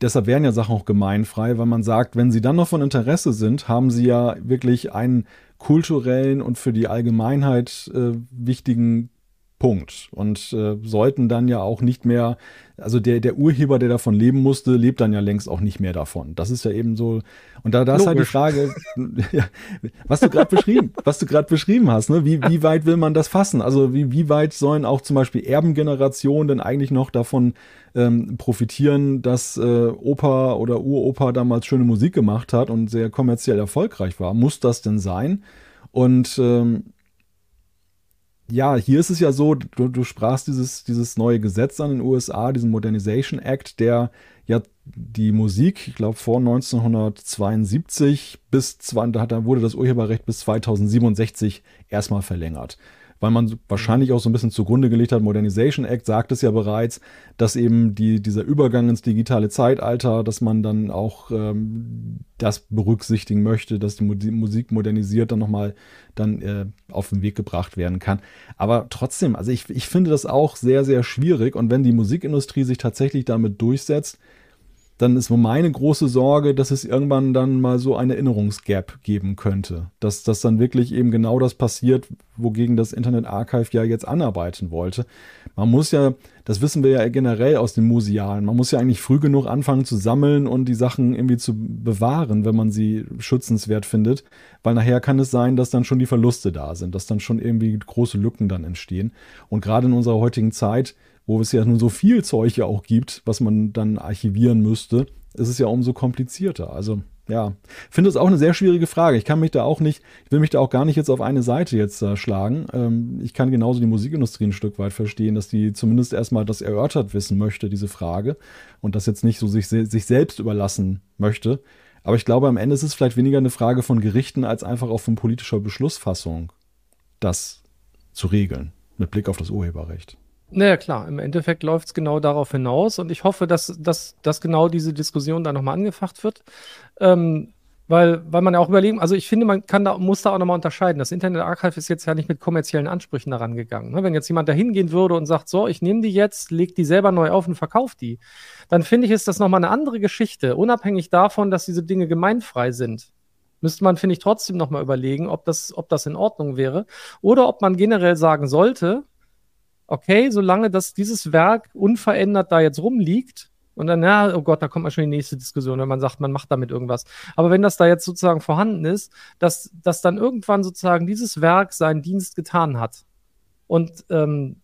deshalb wären ja Sachen auch gemeinfrei, weil man sagt, wenn sie dann noch von Interesse sind, haben sie ja wirklich einen kulturellen und für die Allgemeinheit äh, wichtigen Punkt. Und äh, sollten dann ja auch nicht mehr, also der, der Urheber, der davon leben musste, lebt dann ja längst auch nicht mehr davon. Das ist ja eben so. Und da, da ist halt die Frage, ja, was du gerade beschrieben, was du gerade beschrieben hast, ne? Wie, wie weit will man das fassen? Also wie, wie weit sollen auch zum Beispiel Erbengenerationen denn eigentlich noch davon ähm, profitieren, dass äh, Opa oder Uropa damals schöne Musik gemacht hat und sehr kommerziell erfolgreich war? Muss das denn sein? Und ähm, ja, hier ist es ja so, du, du sprachst dieses, dieses neue Gesetz an in den USA, diesen Modernization Act, der ja die Musik, ich glaube vor 1972 bis, da wurde das Urheberrecht bis 2067 erstmal verlängert weil man wahrscheinlich auch so ein bisschen zugrunde gelegt hat, Modernization Act sagt es ja bereits, dass eben die, dieser Übergang ins digitale Zeitalter, dass man dann auch ähm, das berücksichtigen möchte, dass die Musik modernisiert dann nochmal dann äh, auf den Weg gebracht werden kann. Aber trotzdem, also ich, ich finde das auch sehr, sehr schwierig und wenn die Musikindustrie sich tatsächlich damit durchsetzt, dann ist meine große Sorge, dass es irgendwann dann mal so eine Erinnerungsgap geben könnte. Dass das dann wirklich eben genau das passiert, wogegen das Internet Archive ja jetzt anarbeiten wollte. Man muss ja, das wissen wir ja generell aus dem Musealen, man muss ja eigentlich früh genug anfangen zu sammeln und die Sachen irgendwie zu bewahren, wenn man sie schützenswert findet. Weil nachher kann es sein, dass dann schon die Verluste da sind, dass dann schon irgendwie große Lücken dann entstehen. Und gerade in unserer heutigen Zeit wo es ja nun so viel Zeug ja auch gibt, was man dann archivieren müsste, ist es ja umso komplizierter. Also ja, finde es auch eine sehr schwierige Frage. Ich kann mich da auch nicht, ich will mich da auch gar nicht jetzt auf eine Seite jetzt äh, schlagen. Ähm, ich kann genauso die Musikindustrie ein Stück weit verstehen, dass die zumindest erstmal das erörtert wissen möchte, diese Frage, und das jetzt nicht so sich, sich selbst überlassen möchte. Aber ich glaube, am Ende ist es vielleicht weniger eine Frage von Gerichten als einfach auch von politischer Beschlussfassung, das zu regeln, mit Blick auf das Urheberrecht.
Naja, klar, im Endeffekt läuft es genau darauf hinaus und ich hoffe, dass, dass, dass genau diese Diskussion da nochmal angefacht wird. Ähm, weil, weil man ja auch überlegen, also ich finde, man kann da, muss da auch nochmal unterscheiden. Das Internet Archive ist jetzt ja nicht mit kommerziellen Ansprüchen daran gegangen. Ne? Wenn jetzt jemand da hingehen würde und sagt, so, ich nehme die jetzt, leg die selber neu auf und verkaufe die, dann finde ich, ist das nochmal eine andere Geschichte, unabhängig davon, dass diese Dinge gemeinfrei sind. Müsste man, finde ich, trotzdem nochmal überlegen, ob das, ob das in Ordnung wäre. Oder ob man generell sagen sollte, okay, solange das, dieses Werk unverändert da jetzt rumliegt Und dann, ja, oh Gott, da kommt man schon die nächste Diskussion, wenn man sagt, man macht damit irgendwas. Aber wenn das da jetzt sozusagen vorhanden ist, dass, dass dann irgendwann sozusagen dieses Werk seinen Dienst getan hat. Und ähm,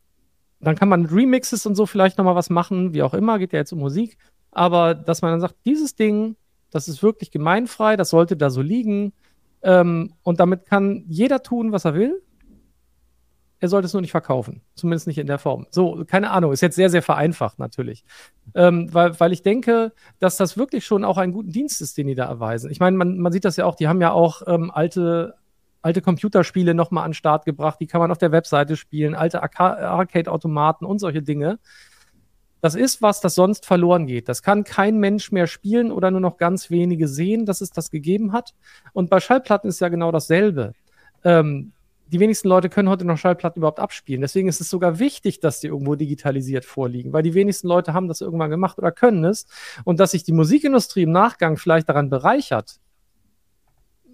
dann kann man mit Remixes und so vielleicht nochmal was machen, wie auch immer, geht ja jetzt um Musik. Aber dass man dann sagt, dieses Ding, das ist wirklich gemeinfrei, das sollte da so liegen. Ähm, und damit kann jeder tun, was er will er sollte es nur nicht verkaufen. Zumindest nicht in der Form. So, keine Ahnung, ist jetzt sehr, sehr vereinfacht natürlich. Ähm, weil, weil ich denke, dass das wirklich schon auch einen guten Dienst ist, den die da erweisen. Ich meine, man, man sieht das ja auch, die haben ja auch ähm, alte, alte Computerspiele nochmal an den Start gebracht, die kann man auf der Webseite spielen, alte Arcade-Automaten und solche Dinge. Das ist was, das sonst verloren geht. Das kann kein Mensch mehr spielen oder nur noch ganz wenige sehen, dass es das gegeben hat. Und bei Schallplatten ist ja genau dasselbe. Ähm, die wenigsten Leute können heute noch Schallplatten überhaupt abspielen. Deswegen ist es sogar wichtig, dass die irgendwo digitalisiert vorliegen, weil die wenigsten Leute haben das irgendwann gemacht oder können es. Und dass sich die Musikindustrie im Nachgang vielleicht daran bereichert,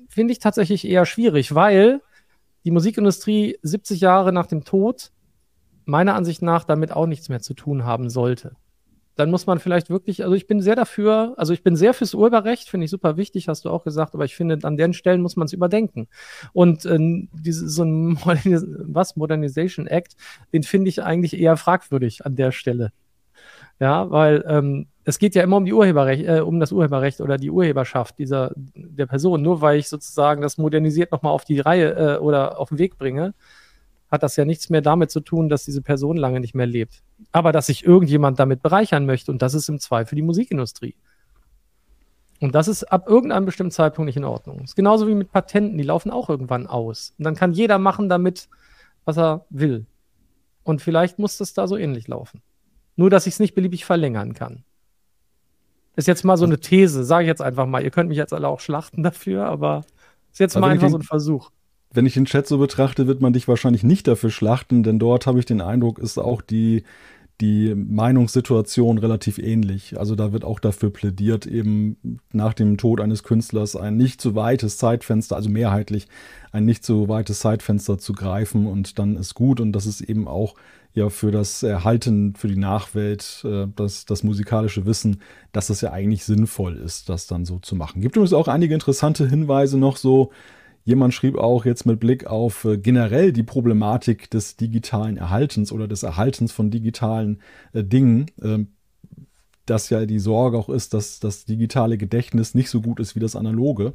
finde ich tatsächlich eher schwierig, weil die Musikindustrie 70 Jahre nach dem Tod meiner Ansicht nach damit auch nichts mehr zu tun haben sollte dann muss man vielleicht wirklich, also ich bin sehr dafür, also ich bin sehr fürs Urheberrecht, finde ich super wichtig, hast du auch gesagt, aber ich finde, an den Stellen muss man es überdenken. Und äh, diese, so ein Modernis was, Modernization Act, den finde ich eigentlich eher fragwürdig an der Stelle. Ja, weil ähm, es geht ja immer um die Urheberrecht, äh, um das Urheberrecht oder die Urheberschaft dieser der Person. Nur weil ich sozusagen das modernisiert nochmal auf die Reihe äh, oder auf den Weg bringe, hat das ja nichts mehr damit zu tun, dass diese Person lange nicht mehr lebt. Aber dass sich irgendjemand damit bereichern möchte und das ist im Zweifel die Musikindustrie. Und das ist ab irgendeinem bestimmten Zeitpunkt nicht in Ordnung. Das ist genauso wie mit Patenten, die laufen auch irgendwann aus. Und dann kann jeder machen damit, was er will. Und vielleicht muss das da so ähnlich laufen. Nur, dass ich es nicht beliebig verlängern kann. Ist jetzt mal so eine These, sage ich jetzt einfach mal. Ihr könnt mich jetzt alle auch schlachten dafür, aber ist jetzt also mal einfach so ein Versuch
wenn ich den Chat so betrachte, wird man dich wahrscheinlich nicht dafür schlachten, denn dort habe ich den Eindruck, ist auch die, die Meinungssituation relativ ähnlich. Also da wird auch dafür plädiert, eben nach dem Tod eines Künstlers ein nicht zu weites Zeitfenster, also mehrheitlich ein nicht zu weites Zeitfenster zu greifen und dann ist gut und das ist eben auch ja für das Erhalten, für die Nachwelt, äh, das, das musikalische Wissen, dass das ja eigentlich sinnvoll ist, das dann so zu machen. Gibt übrigens auch einige interessante Hinweise noch so, Jemand schrieb auch jetzt mit Blick auf äh, generell die Problematik des digitalen Erhaltens oder des Erhaltens von digitalen äh, Dingen, äh, dass ja die Sorge auch ist, dass das digitale Gedächtnis nicht so gut ist wie das analoge.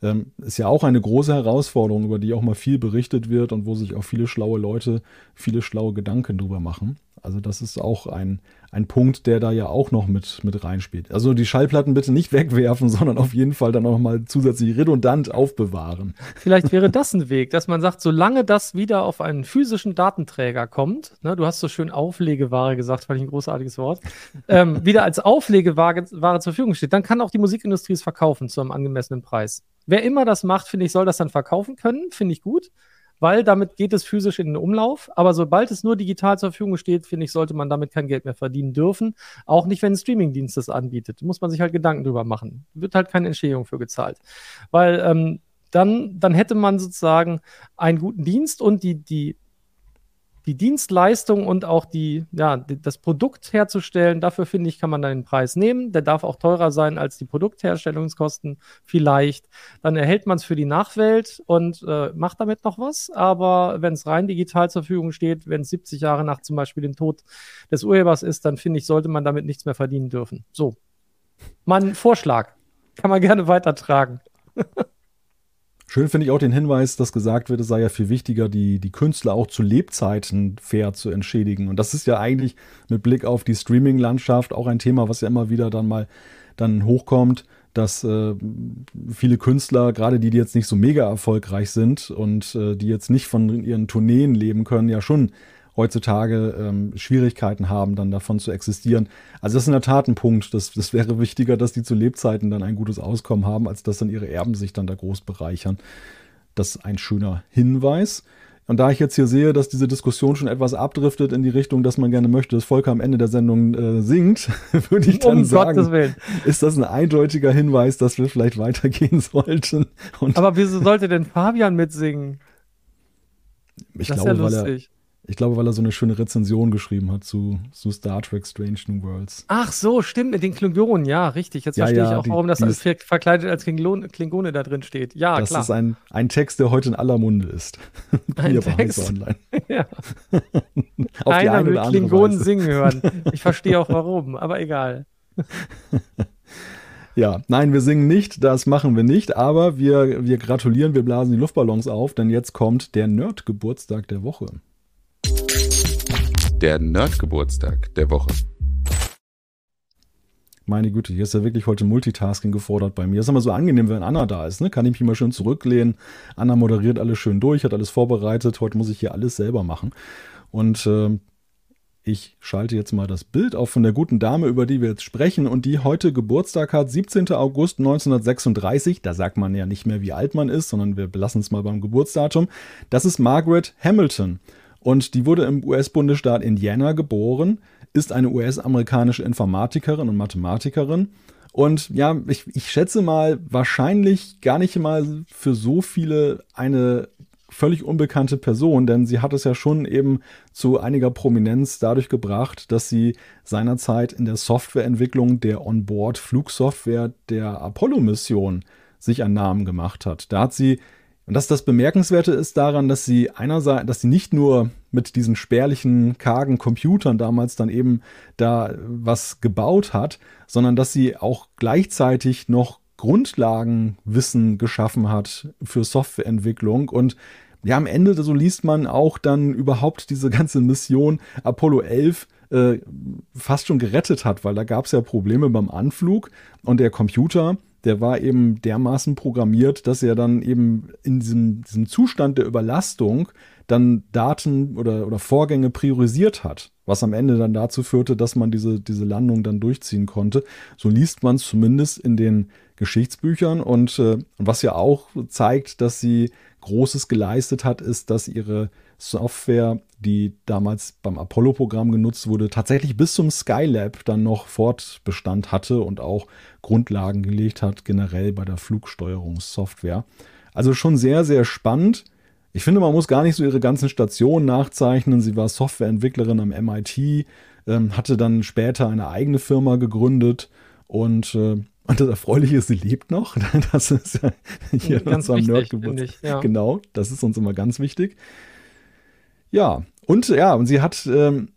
Ähm, ist ja auch eine große Herausforderung, über die auch mal viel berichtet wird und wo sich auch viele schlaue Leute viele schlaue Gedanken drüber machen. Also das ist auch ein, ein Punkt, der da ja auch noch mit, mit reinspielt. Also die Schallplatten bitte nicht wegwerfen, sondern auf jeden Fall dann auch mal zusätzlich redundant aufbewahren.
Vielleicht wäre das ein Weg, dass man sagt, solange das wieder auf einen physischen Datenträger kommt, ne, du hast so schön Auflegeware gesagt, fand ich ein großartiges Wort, ähm, wieder als Auflegeware Ware zur Verfügung steht, dann kann auch die Musikindustrie es verkaufen zu einem angemessenen Preis. Wer immer das macht, finde ich, soll das dann verkaufen können, finde ich gut weil damit geht es physisch in den Umlauf. Aber sobald es nur digital zur Verfügung steht, finde ich, sollte man damit kein Geld mehr verdienen dürfen. Auch nicht, wenn ein Streamingdienst das anbietet. Muss man sich halt Gedanken drüber machen. Wird halt keine Entschädigung für gezahlt. Weil ähm, dann, dann hätte man sozusagen einen guten Dienst und die, die die Dienstleistung und auch die, ja, das Produkt herzustellen, dafür finde ich, kann man dann den Preis nehmen. Der darf auch teurer sein als die Produktherstellungskosten vielleicht. Dann erhält man es für die Nachwelt und äh, macht damit noch was. Aber wenn es rein digital zur Verfügung steht, wenn es 70 Jahre nach zum Beispiel dem Tod des Urhebers ist, dann finde ich, sollte man damit nichts mehr verdienen dürfen. So. Mein Vorschlag. Kann man gerne weitertragen.
Schön finde ich auch den Hinweis, dass gesagt wird, es sei ja viel wichtiger, die, die Künstler auch zu Lebzeiten fair zu entschädigen. Und das ist ja eigentlich mit Blick auf die Streaming-Landschaft auch ein Thema, was ja immer wieder dann mal dann hochkommt, dass äh, viele Künstler, gerade die, die jetzt nicht so mega erfolgreich sind und äh, die jetzt nicht von ihren Tourneen leben können, ja schon heutzutage ähm, Schwierigkeiten haben, dann davon zu existieren. Also das ist in der Tat ein Punkt. Das, das wäre wichtiger, dass die zu Lebzeiten dann ein gutes Auskommen haben, als dass dann ihre Erben sich dann da groß bereichern. Das ist ein schöner Hinweis. Und da ich jetzt hier sehe, dass diese Diskussion schon etwas abdriftet in die Richtung, dass man gerne möchte, dass Volker am Ende der Sendung äh, singt, würde ich dann um sagen, ist das ein eindeutiger Hinweis, dass wir vielleicht weitergehen sollten.
Und Aber wieso sollte denn Fabian mitsingen?
Ich das glaube, weil er, Ich glaube, weil er so eine schöne Rezension geschrieben hat zu, zu Star Trek Strange New Worlds.
Ach so, stimmt, mit den Klingonen, ja, richtig. Jetzt
Ja,
verstehe
ja,
ich auch,
die-
warum das ver verkleidet als Klingone, Klingone da drin steht. Ja,
das
klar.
ist ein, ein Text, der heute in aller Munde ist.
Ein
Hier
Text.
Online.
ja.
Auf die
Keiner
eine
will Klingonen
Weise.
singen hören. Ich verstehe auch warum, aber egal.
Ja, nein, wir singen nicht, das machen wir nicht, aber wir, wir gratulieren, wir blasen die Luftballons auf, denn jetzt kommt der Nerd-Geburtstag der Woche.
Der Nerd-Geburtstag der Woche.
Meine Güte, hier ist ja wirklich heute Multitasking gefordert bei mir. Ist immer so angenehm, wenn Anna da ist, ne? Kann ich mich mal schön zurücklehnen. Anna moderiert alles schön durch, hat alles vorbereitet. Heute muss ich hier alles selber machen. Und ähm, ich schalte jetzt mal das Bild auf von der guten Dame, über die wir jetzt sprechen und die heute Geburtstag hat, 17. August 1936. Da sagt man ja nicht mehr, wie alt man ist, sondern wir belassen es mal beim Geburtsdatum. Das ist Margaret Hamilton. Und die wurde im US-Bundesstaat Indiana geboren, ist eine US-amerikanische Informatikerin und Mathematikerin. Und ja, ich, ich schätze mal, wahrscheinlich gar nicht mal für so viele eine völlig unbekannte Person, denn sie hat es ja schon eben zu einiger Prominenz dadurch gebracht, dass sie seinerzeit in der Softwareentwicklung der Onboard-Flugsoftware der Apollo-Mission sich einen Namen gemacht hat. Da hat sie und das, das Bemerkenswerte ist daran, dass sie einerseits, dass sie nicht nur mit diesen spärlichen, kargen Computern damals dann eben da was gebaut hat, sondern dass sie auch gleichzeitig noch Grundlagenwissen geschaffen hat für Softwareentwicklung. Und ja, am Ende, so liest man auch dann überhaupt diese ganze Mission Apollo 11 äh, fast schon gerettet hat, weil da gab es ja Probleme beim Anflug und der Computer, der war eben dermaßen programmiert, dass er dann eben in diesem, diesem Zustand der Überlastung dann Daten oder, oder Vorgänge priorisiert hat, was am Ende dann dazu führte, dass man diese, diese Landung dann durchziehen konnte. So liest man es zumindest in den Geschichtsbüchern und äh, was ja auch zeigt, dass sie Großes geleistet hat, ist, dass ihre Software, die damals beim Apollo-Programm genutzt wurde, tatsächlich bis zum Skylab dann noch Fortbestand hatte und auch Grundlagen gelegt hat, generell bei der Flugsteuerungssoftware. Also schon sehr, sehr spannend. Ich finde, man muss gar nicht so ihre ganzen Stationen nachzeichnen. Sie war Softwareentwicklerin am MIT, ähm, hatte dann später eine eigene Firma gegründet und, äh, und das Erfreuliche ist, sie lebt noch. Das ist ja hier in
Ganz
unserem
wichtig, finde ich, ja.
Genau, das ist uns immer ganz wichtig. Ja, und ja, und sie hat, ähm,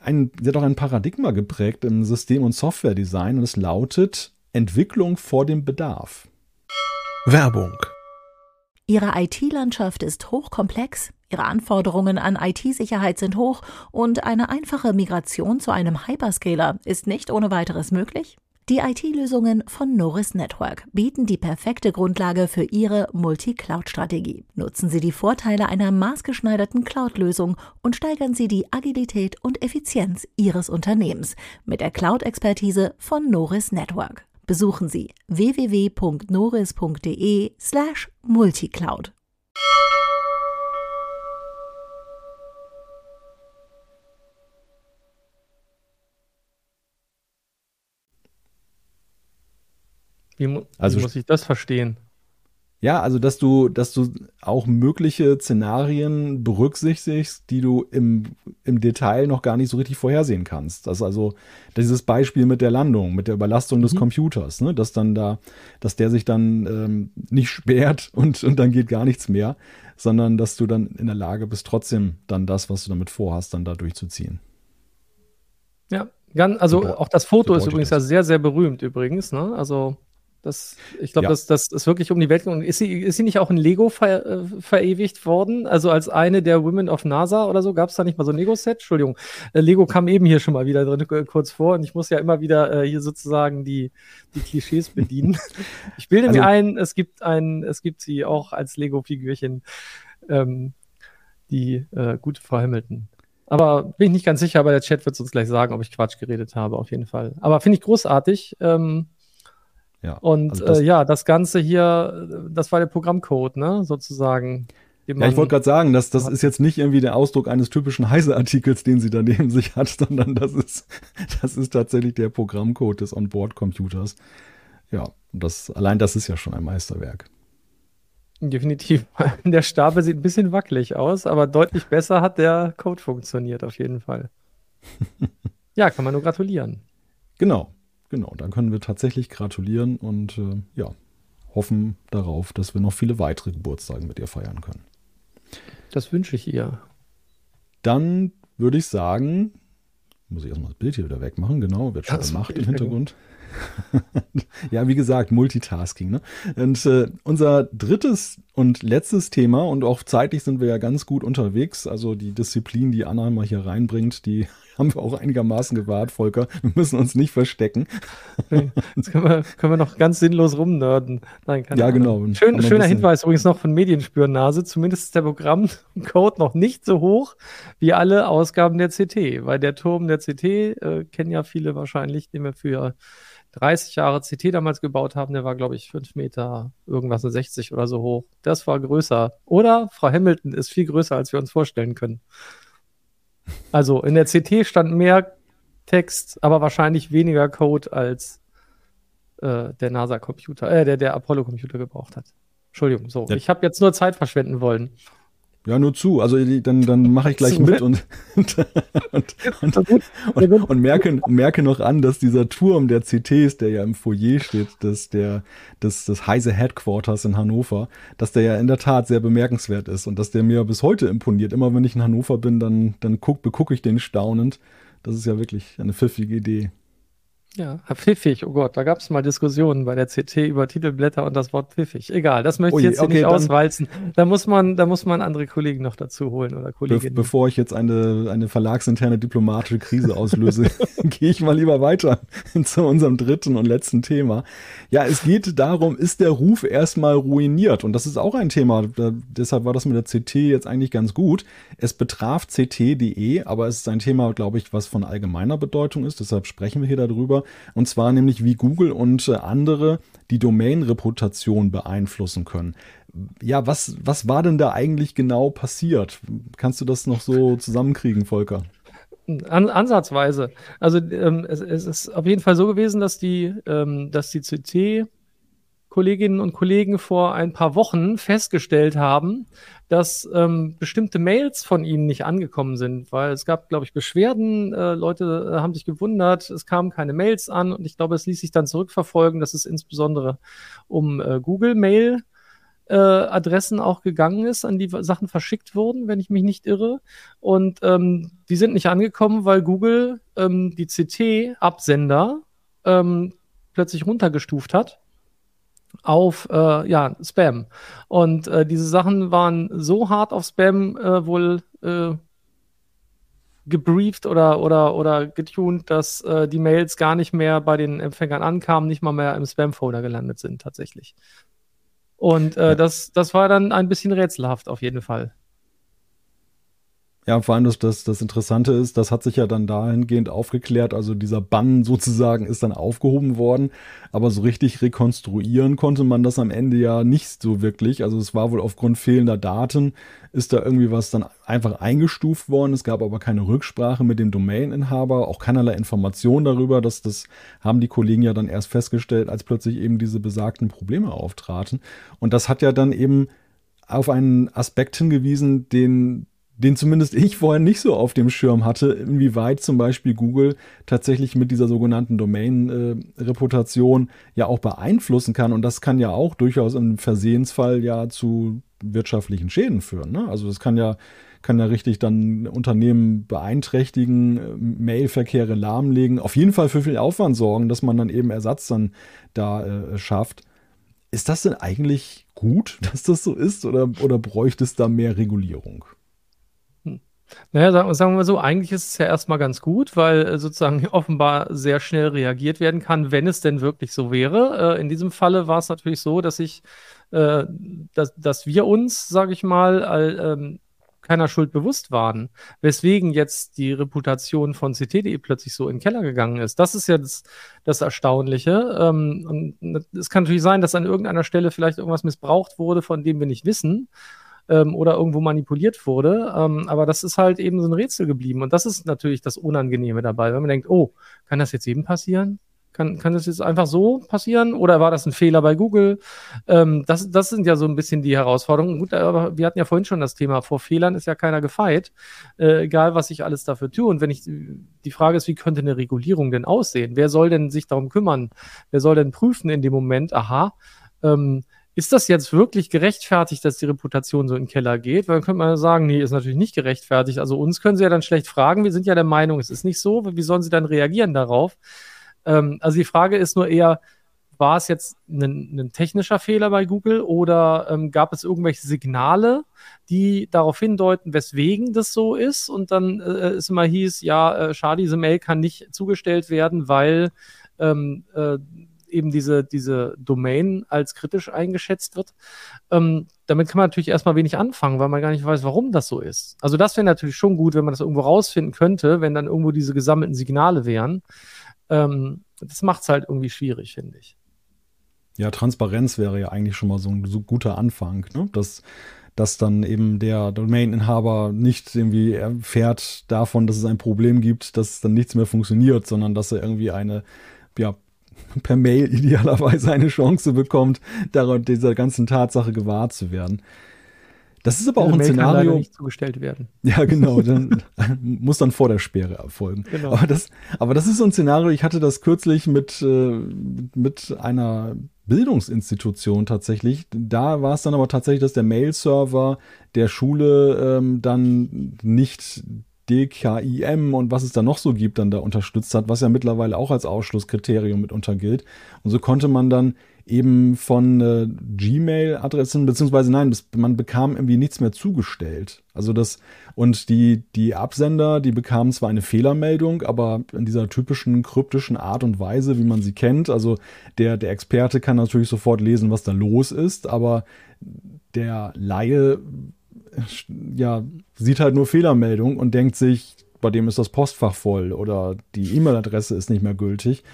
ein, sie hat auch ein Paradigma geprägt im System- und Softwaredesign und es lautet Entwicklung vor dem Bedarf.
Werbung.
Ihre IT-Landschaft ist hochkomplex, Ihre Anforderungen an IT-Sicherheit sind hoch und eine einfache Migration zu einem Hyperscaler ist nicht ohne weiteres möglich? Die IT-Lösungen von Norris Network bieten die perfekte Grundlage für Ihre Multi-Cloud-Strategie. Nutzen Sie die Vorteile einer maßgeschneiderten Cloud-Lösung und steigern Sie die Agilität und Effizienz Ihres Unternehmens mit der Cloud-Expertise von Norris Network. Besuchen Sie www.noris.de slash multicloud.
Wie, mu
Also
wie muss ich das verstehen?
Ja, also dass du, dass du auch mögliche Szenarien berücksichtigst, die du im, im Detail noch gar nicht so richtig vorhersehen kannst. Das ist also dieses Beispiel mit der Landung, mit der Überlastung des Computers, ne? dass dann da, dass der sich dann ähm, nicht sperrt und, und dann geht gar nichts mehr, sondern dass du dann in der Lage bist, trotzdem dann das, was du damit vorhast, dann da durchzuziehen.
Ja, ganz, also
So
auch das Foto
so
ist übrigens ja sehr, sehr berühmt übrigens. Ne? Also das, ich glaube,
Ja.
das, das ist wirklich um die Welt gegangen. Ist sie, ist sie nicht auch in Lego ver, äh, verewigt worden? Also als eine der Women of NASA oder so? Gab es da nicht mal so ein Lego-Set? Entschuldigung, äh, Lego kam eben hier schon mal wieder drin äh, kurz vor und ich muss ja immer wieder äh, hier sozusagen die, die Klischees bedienen. ich bilde mir
Also-
ein, es gibt ein, es gibt sie auch als Lego-Figürchen, ähm, die äh, gute Frau Hamilton. Aber bin ich nicht ganz sicher, aber der Chat wird uns gleich sagen, ob ich Quatsch geredet habe, auf jeden Fall. Aber finde ich großartig. Ähm,
Ja.
und
also das-
äh, ja, das Ganze hier, das war der Programmcode, ne, sozusagen.
Ja, ich wollte gerade sagen, dass das ist jetzt nicht irgendwie der Ausdruck eines typischen Heise-Artikels, den sie da neben sich hat, sondern das ist, das ist tatsächlich der Programmcode des Onboard-Computers. Ja, das, allein das ist ja schon ein Meisterwerk.
Definitiv. Der Stapel sieht ein bisschen wackelig aus, aber deutlich besser hat der Code funktioniert, auf jeden Fall. ja, kann man nur gratulieren.
Genau, genau. Dann können wir tatsächlich gratulieren und äh, ja, hoffen darauf, dass wir noch viele weitere Geburtstage mit ihr feiern können.
Das wünsche ich ihr.
Dann würde ich sagen, muss ich erstmal das Bild hier wieder wegmachen, genau, wird schon gemacht im Hintergrund. ja, wie gesagt, Multitasking. Ne? Und äh, unser drittes und letztes Thema, und auch zeitlich sind wir ja ganz gut unterwegs, also die Disziplin, die Anna mal hier reinbringt, die haben wir auch einigermaßen gewahrt, Volker. Wir müssen uns nicht verstecken.
Jetzt können wir, können wir noch ganz sinnlos rumnörden.
Nein, keine ja, Ahnung.
genau. Schön, schöner Hinweis übrigens noch von Medienspürnase. Zumindest ist der Programmcode noch nicht so hoch wie alle Ausgaben der CT, weil der Turm der CT äh, kennen ja viele wahrscheinlich, den wir für 30 Jahre CT damals gebaut haben, der war, glaube ich, 5 Meter, irgendwas 60 oder so hoch. Das war größer. Oder Frau Hamilton ist viel größer, als wir uns vorstellen können. Also in der CT stand mehr Text, aber wahrscheinlich weniger Code als äh, der NASA-Computer, äh, der, der Apollo-Computer gebraucht hat. Entschuldigung, so. Ja. Ich habe jetzt nur Zeit verschwenden wollen.
Ja, nur zu. Also dann, dann mache ich gleich mit und, und, und, und, und, merke, merke noch an, dass dieser Turm der CTs, der ja im Foyer steht, dass der, das, das Heise Headquarters in Hannover, dass der ja in der Tat sehr bemerkenswert ist und dass der mir bis heute imponiert. Immer wenn ich in Hannover bin, dann, dann guck, begucke ich den staunend. Das ist ja wirklich eine pfiffige Idee.
Ja, pfiffig, oh Gott, da gab es mal Diskussionen bei der CT über Titelblätter und das Wort pfiffig. Egal, das möchte ich jetzt okay, nicht auswalzen. Da muss man, da muss man andere Kollegen noch dazu holen oder Kolleginnen.
Be bevor ich jetzt eine, eine verlagsinterne diplomatische Krise auslöse, gehe ich mal lieber weiter zu unserem dritten und letzten Thema. Ja, es geht darum, ist der Ruf erstmal ruiniert? Und das ist auch ein Thema. Da, deshalb war das mit der CT jetzt eigentlich ganz gut. Es betraf ct.de, aber es ist ein Thema, glaube ich, was von allgemeiner Bedeutung ist. Deshalb sprechen wir hier darüber. Und zwar nämlich, wie Google und äh, andere die Domain-Reputation beeinflussen können. Ja, was, was war denn da eigentlich genau passiert? Kannst du das noch so zusammenkriegen, Volker?
An, ansatzweise. Also ähm, es, es, ist auf jeden Fall so gewesen, dass die, ähm, dass die CT Kolleginnen und Kollegen vor ein paar Wochen festgestellt haben, dass ähm, bestimmte Mails von ihnen nicht angekommen sind, weil es gab, glaube ich, Beschwerden, äh, Leute äh, haben sich gewundert, es kamen keine Mails an und ich glaube, es ließ sich dann zurückverfolgen, dass es insbesondere um äh, Google-Mail äh, Adressen auch gegangen ist, an die Sachen verschickt wurden, wenn ich mich nicht irre. Und ähm, die sind nicht angekommen, weil Google ähm, die CT-Absender ähm, plötzlich runtergestuft hat auf äh, ja, Spam. Und äh, diese Sachen waren so hart auf Spam äh, wohl äh, gebrieft oder, oder, oder getuned, dass äh, die Mails gar nicht mehr bei den Empfängern ankamen, nicht mal mehr im Spam-Folder gelandet sind tatsächlich. Und äh, ja. das, das war dann ein bisschen rätselhaft auf jeden Fall.
Ja, vor allem das, das, das Interessante ist, das hat sich ja dann dahingehend aufgeklärt, also dieser Bann sozusagen ist dann aufgehoben worden, aber so richtig rekonstruieren konnte man das am Ende ja nicht so wirklich. Also es war wohl aufgrund fehlender Daten, ist da irgendwie was dann einfach eingestuft worden. Es gab aber keine Rücksprache mit dem Domaininhaber, auch keinerlei Information darüber, dass das haben die Kollegen ja dann erst festgestellt, als plötzlich eben diese besagten Probleme auftraten. Und das hat ja dann eben auf einen Aspekt hingewiesen, den den zumindest ich vorher nicht so auf dem Schirm hatte, inwieweit zum Beispiel Google tatsächlich mit dieser sogenannten Domain-Reputation ja auch beeinflussen kann. Und das kann ja auch durchaus im Versehensfall ja zu wirtschaftlichen Schäden führen. Ne? Also das kann ja, kann ja richtig dann Unternehmen beeinträchtigen, Mailverkehre lahmlegen, auf jeden Fall für viel Aufwand sorgen, dass man dann eben Ersatz dann da äh, schafft. Ist das denn eigentlich gut, dass das so ist oder, oder bräuchte es da mehr Regulierung?
Naja, sagen, sagen wir mal so, eigentlich ist es ja erstmal ganz gut, weil äh, sozusagen offenbar sehr schnell reagiert werden kann, wenn es denn wirklich so wäre. Äh, in diesem Falle war es natürlich so, dass ich, äh, dass, dass wir uns, sage ich mal, all, ähm, keiner Schuld bewusst waren, weswegen jetzt die Reputation von CT.de plötzlich so in den Keller gegangen ist. Das ist das, das Erstaunliche. Ähm, und es kann natürlich sein, dass an irgendeiner Stelle vielleicht irgendwas missbraucht wurde, von dem wir nicht wissen ähm, oder irgendwo manipuliert wurde. Ähm, aber das ist halt eben so ein Rätsel geblieben. Und das ist natürlich das Unangenehme dabei, wenn man denkt, oh, kann das jetzt jedem passieren? Kann, kann das jetzt einfach so passieren oder war das ein Fehler bei Google? Ähm, das, das sind ja so ein bisschen die Herausforderungen. Gut, aber wir hatten ja vorhin schon das Thema, vor Fehlern ist ja keiner gefeit, äh, egal was ich alles dafür tue. Und wenn ich, die Frage ist, wie könnte eine Regulierung denn aussehen? Wer soll denn sich darum kümmern? Wer soll denn prüfen in dem Moment, aha, ähm, ist das jetzt wirklich gerechtfertigt, dass die Reputation so in den Keller geht? Weil dann könnte man sagen, nee, ist natürlich nicht gerechtfertigt. Also uns können sie ja dann schlecht fragen. Wir sind ja der Meinung, es ist nicht so. Wie sollen sie dann reagieren darauf? Ähm, also die Frage ist nur eher, war es jetzt ein, ein technischer Fehler bei Google oder ähm, gab es irgendwelche Signale, die darauf hindeuten, weswegen das so ist? Und dann äh, es immer hieß, ja, äh, schade, diese Mail kann nicht zugestellt werden, weil ähm, äh, eben diese, diese Domain als kritisch eingeschätzt wird. Ähm, damit kann man natürlich erstmal wenig anfangen, weil man gar nicht weiß, warum das so ist. Also das wäre natürlich schon gut, wenn man das irgendwo rausfinden könnte, wenn dann irgendwo diese gesammelten Signale wären. Ähm, das macht es halt irgendwie schwierig, finde ich.
Ja, Transparenz wäre ja eigentlich schon mal so ein so guter Anfang, ne? dass, dass dann eben der Domain-Inhaber nicht irgendwie erfährt davon, dass es ein Problem gibt, dass dann nichts mehr funktioniert, sondern dass er irgendwie eine ja, per Mail idealerweise eine Chance bekommt, daran dieser ganzen Tatsache gewahrt zu werden. Das ist aber auch ein Mail Szenario. Kann
nicht zugestellt werden.
Ja, genau. Dann muss dann vor der Sperre erfolgen. Genau. Aber, das, aber das ist so ein Szenario. Ich hatte das kürzlich mit, äh, mit einer Bildungsinstitution tatsächlich. Da war es dann aber tatsächlich, dass der Mail-Server der Schule ähm, dann nicht DKIM und was es da noch so gibt, dann da unterstützt hat, was ja mittlerweile auch als Ausschlusskriterium mitunter gilt. Und so konnte man dann eben von äh, Gmail-Adressen, beziehungsweise nein, das, man bekam irgendwie nichts mehr zugestellt. Also das, und die, die Absender, die bekamen zwar eine Fehlermeldung, aber in dieser typischen kryptischen Art und Weise, wie man sie kennt. Also der, der Experte kann natürlich sofort lesen, was da los ist, aber der Laie ja, sieht halt nur Fehlermeldung und denkt sich, bei dem ist das Postfach voll oder die E-Mail-Adresse ist nicht mehr gültig.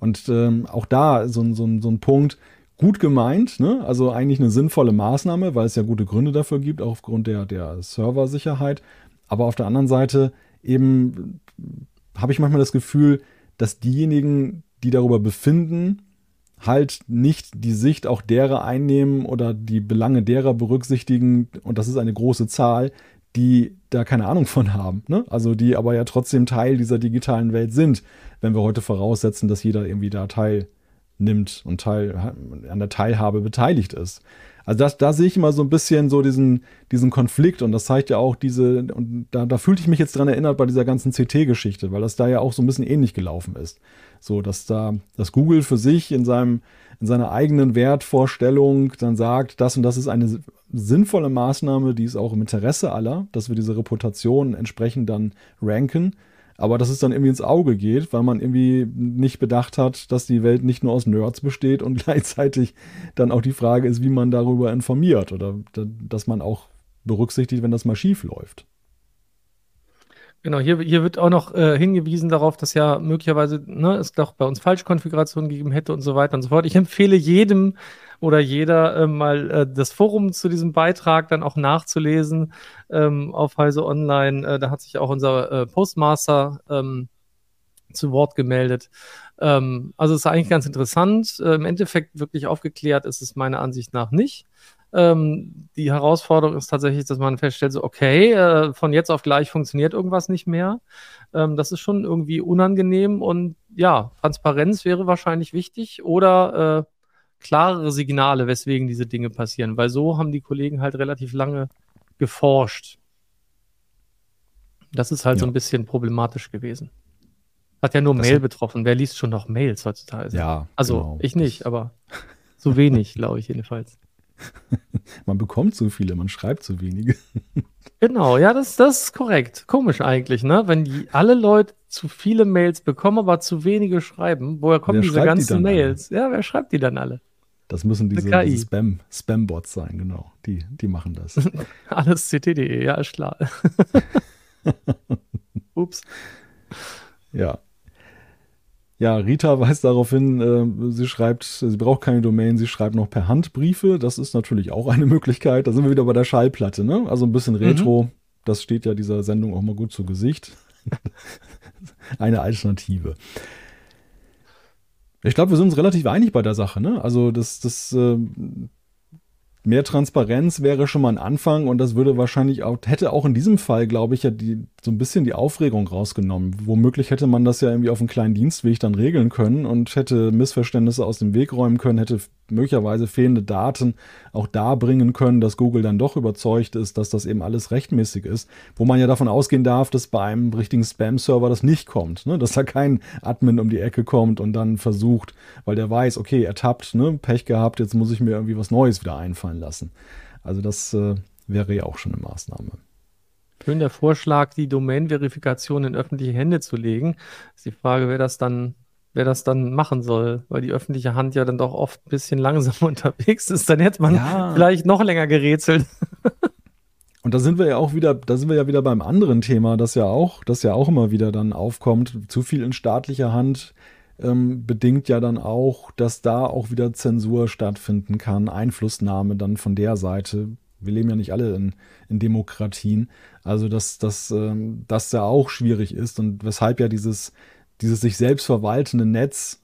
Und ähm, auch da so, so, so ein Punkt, gut gemeint, ne? also eigentlich eine sinnvolle Maßnahme, weil es ja gute Gründe dafür gibt, auch aufgrund der, der Serversicherheit. Aber auf der anderen Seite eben habe ich manchmal das Gefühl, dass diejenigen, die darüber befinden, halt nicht die Sicht auch derer einnehmen oder die Belange derer berücksichtigen, und das ist eine große Zahl, die da keine Ahnung von haben. Ne? Also die aber ja trotzdem Teil dieser digitalen Welt sind, wenn wir heute voraussetzen, dass jeder irgendwie da teilnimmt und Teil, an der Teilhabe beteiligt ist. Also das, da sehe ich immer so ein bisschen so diesen, diesen Konflikt und das zeigt ja auch diese, und da, da fühlte ich mich jetzt dran erinnert bei dieser ganzen CT-Geschichte, weil das da ja auch so ein bisschen ähnlich gelaufen ist. So, dass da, dass Google für sich in seinem, in seiner eigenen Wertvorstellung dann sagt, das und das ist eine sinnvolle Maßnahme, die ist auch im Interesse aller, dass wir diese Reputation entsprechend dann ranken. Aber dass es dann irgendwie ins Auge geht, weil man irgendwie nicht bedacht hat, dass die Welt nicht nur aus Nerds besteht und gleichzeitig dann auch die Frage ist, wie man darüber informiert oder dass man auch berücksichtigt, wenn das mal schief läuft.
Genau, hier, hier wird auch noch äh, hingewiesen darauf, dass ja möglicherweise ne, es doch bei uns Falschkonfigurationen gegeben hätte und so weiter und so fort. Ich empfehle jedem oder jeder äh, mal äh, das Forum zu diesem Beitrag dann auch nachzulesen ähm, auf Heise Online. Äh, da hat sich auch unser äh, Postmaster ähm, zu Wort gemeldet. Ähm, also es ist eigentlich ganz interessant. Äh, Im Endeffekt wirklich aufgeklärt ist es meiner Ansicht nach nicht. Ähm, die Herausforderung ist tatsächlich, dass man feststellt, so, okay, äh, von jetzt auf gleich funktioniert irgendwas nicht mehr. Ähm, das ist schon irgendwie unangenehm und ja, Transparenz wäre wahrscheinlich wichtig oder äh, klarere Signale, weswegen diese Dinge passieren, weil so haben die Kollegen halt relativ lange geforscht. Das ist halt ja. so ein bisschen problematisch gewesen. Hat ja nur das Mail hat... betroffen. Wer liest schon noch Mails heutzutage?
Ja.
Also genau. ich nicht, aber so wenig, glaube ich jedenfalls.
man bekommt so viele, man schreibt so wenige.
genau, ja, das, das ist korrekt. Komisch eigentlich, ne? Wenn die, alle Leute zu viele Mails bekommen, aber zu wenige schreiben, woher kommen wer diese ganzen die Mails? Alle? Ja, wer schreibt die dann alle?
Das müssen diese, diese Spam, Spam-Bots sein, genau. Die, die machen das.
Alles ct.de, ja, ist klar. Ups.
Ja. Ja, Rita weist darauf hin, äh, sie schreibt, sie braucht keine Domain, sie schreibt noch per Hand Briefe. Das ist natürlich auch eine Möglichkeit. Da sind wir wieder bei der Schallplatte, ne? Also ein bisschen Retro. Mhm. Das steht ja dieser Sendung auch mal gut zu Gesicht. eine Alternative. Ich glaube, wir sind uns relativ einig bei der Sache. Ne? Also das, das äh, mehr Transparenz wäre schon mal ein Anfang und das würde wahrscheinlich auch, hätte auch in diesem Fall, glaube ich, ja die, so ein bisschen die Aufregung rausgenommen. Womöglich hätte man das ja irgendwie auf einem kleinen Dienstweg dann regeln können und hätte Missverständnisse aus dem Weg räumen können, hätte möglicherweise fehlende Daten auch da bringen können, dass Google dann doch überzeugt ist, dass das eben alles rechtmäßig ist. Wo man ja davon ausgehen darf, dass bei einem richtigen Spam-Server das nicht kommt, ne? dass da kein Admin um die Ecke kommt und dann versucht, weil der weiß, okay, ertappt, ne? Pech gehabt, jetzt muss ich mir irgendwie was Neues wieder einfallen lassen. Also das äh, wäre ja auch schon eine Maßnahme.
Schön der Vorschlag, die Domain-Verifikation in öffentliche Hände zu legen. Ist die Frage, wer das dann wer das dann machen soll, weil die öffentliche Hand ja dann doch oft ein bisschen langsam unterwegs ist. Dann hätte man ja. vielleicht noch länger gerätselt.
Und da sind wir ja auch wieder, da sind wir ja wieder beim anderen Thema, das ja auch, das ja auch immer wieder dann aufkommt. Zu viel in staatlicher Hand ähm, bedingt ja dann auch, dass da auch wieder Zensur stattfinden kann, Einflussnahme dann von der Seite. Wir leben ja nicht alle in, in Demokratien. Also, dass, dass ähm, das ja auch schwierig ist und weshalb ja dieses, dieses sich selbst verwaltende Netz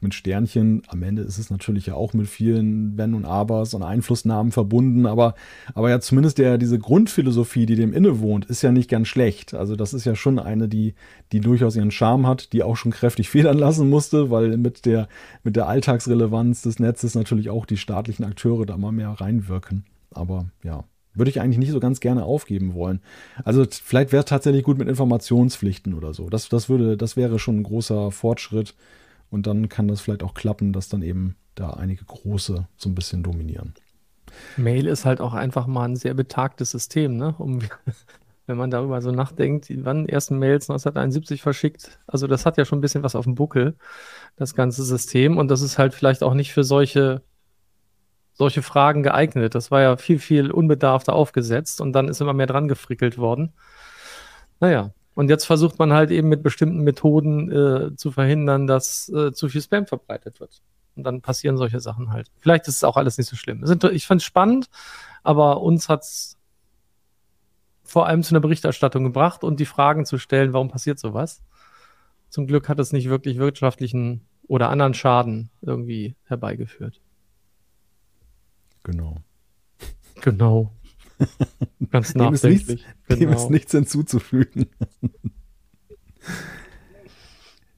mit Sternchen, am Ende ist es natürlich ja auch mit vielen Wenn und Abers und Einflussnahmen verbunden, aber, aber ja zumindest der, diese Grundphilosophie, die dem innewohnt, ist ja nicht ganz schlecht. Also das ist ja schon eine, die, die durchaus ihren Charme hat, die auch schon kräftig federn lassen musste, weil mit der, mit der Alltagsrelevanz des Netzes natürlich auch die staatlichen Akteure da mal mehr reinwirken. Aber ja, würde ich eigentlich nicht so ganz gerne aufgeben wollen. Also vielleicht wäre es tatsächlich gut mit Informationspflichten oder so. Das, das, würde, das wäre schon ein großer Fortschritt. Und dann kann das vielleicht auch klappen, dass dann eben da einige große so ein bisschen dominieren.
Mail ist halt auch einfach mal ein sehr betagtes System, ne? Um, wenn man darüber so nachdenkt, wann ersten Mails 1971 verschickt. Also das hat ja schon ein bisschen was auf dem Buckel, das ganze System. Und das ist halt vielleicht auch nicht für solche solche Fragen geeignet. Das war ja viel, viel unbedarfter aufgesetzt und dann ist immer mehr dran gefrickelt worden. Naja, und jetzt versucht man halt eben mit bestimmten Methoden äh, zu verhindern, dass äh, zu viel Spam verbreitet wird. Und dann passieren solche Sachen halt. Vielleicht ist es auch alles nicht so schlimm. Ich fand es spannend, aber uns hat es vor allem zu einer Berichterstattung gebracht und die Fragen zu stellen, warum passiert sowas. Zum Glück hat es nicht wirklich wirtschaftlichen oder anderen Schaden irgendwie herbeigeführt.
Genau.
Genau.
Ganz dem ist, nichts, genau. dem ist nichts hinzuzufügen.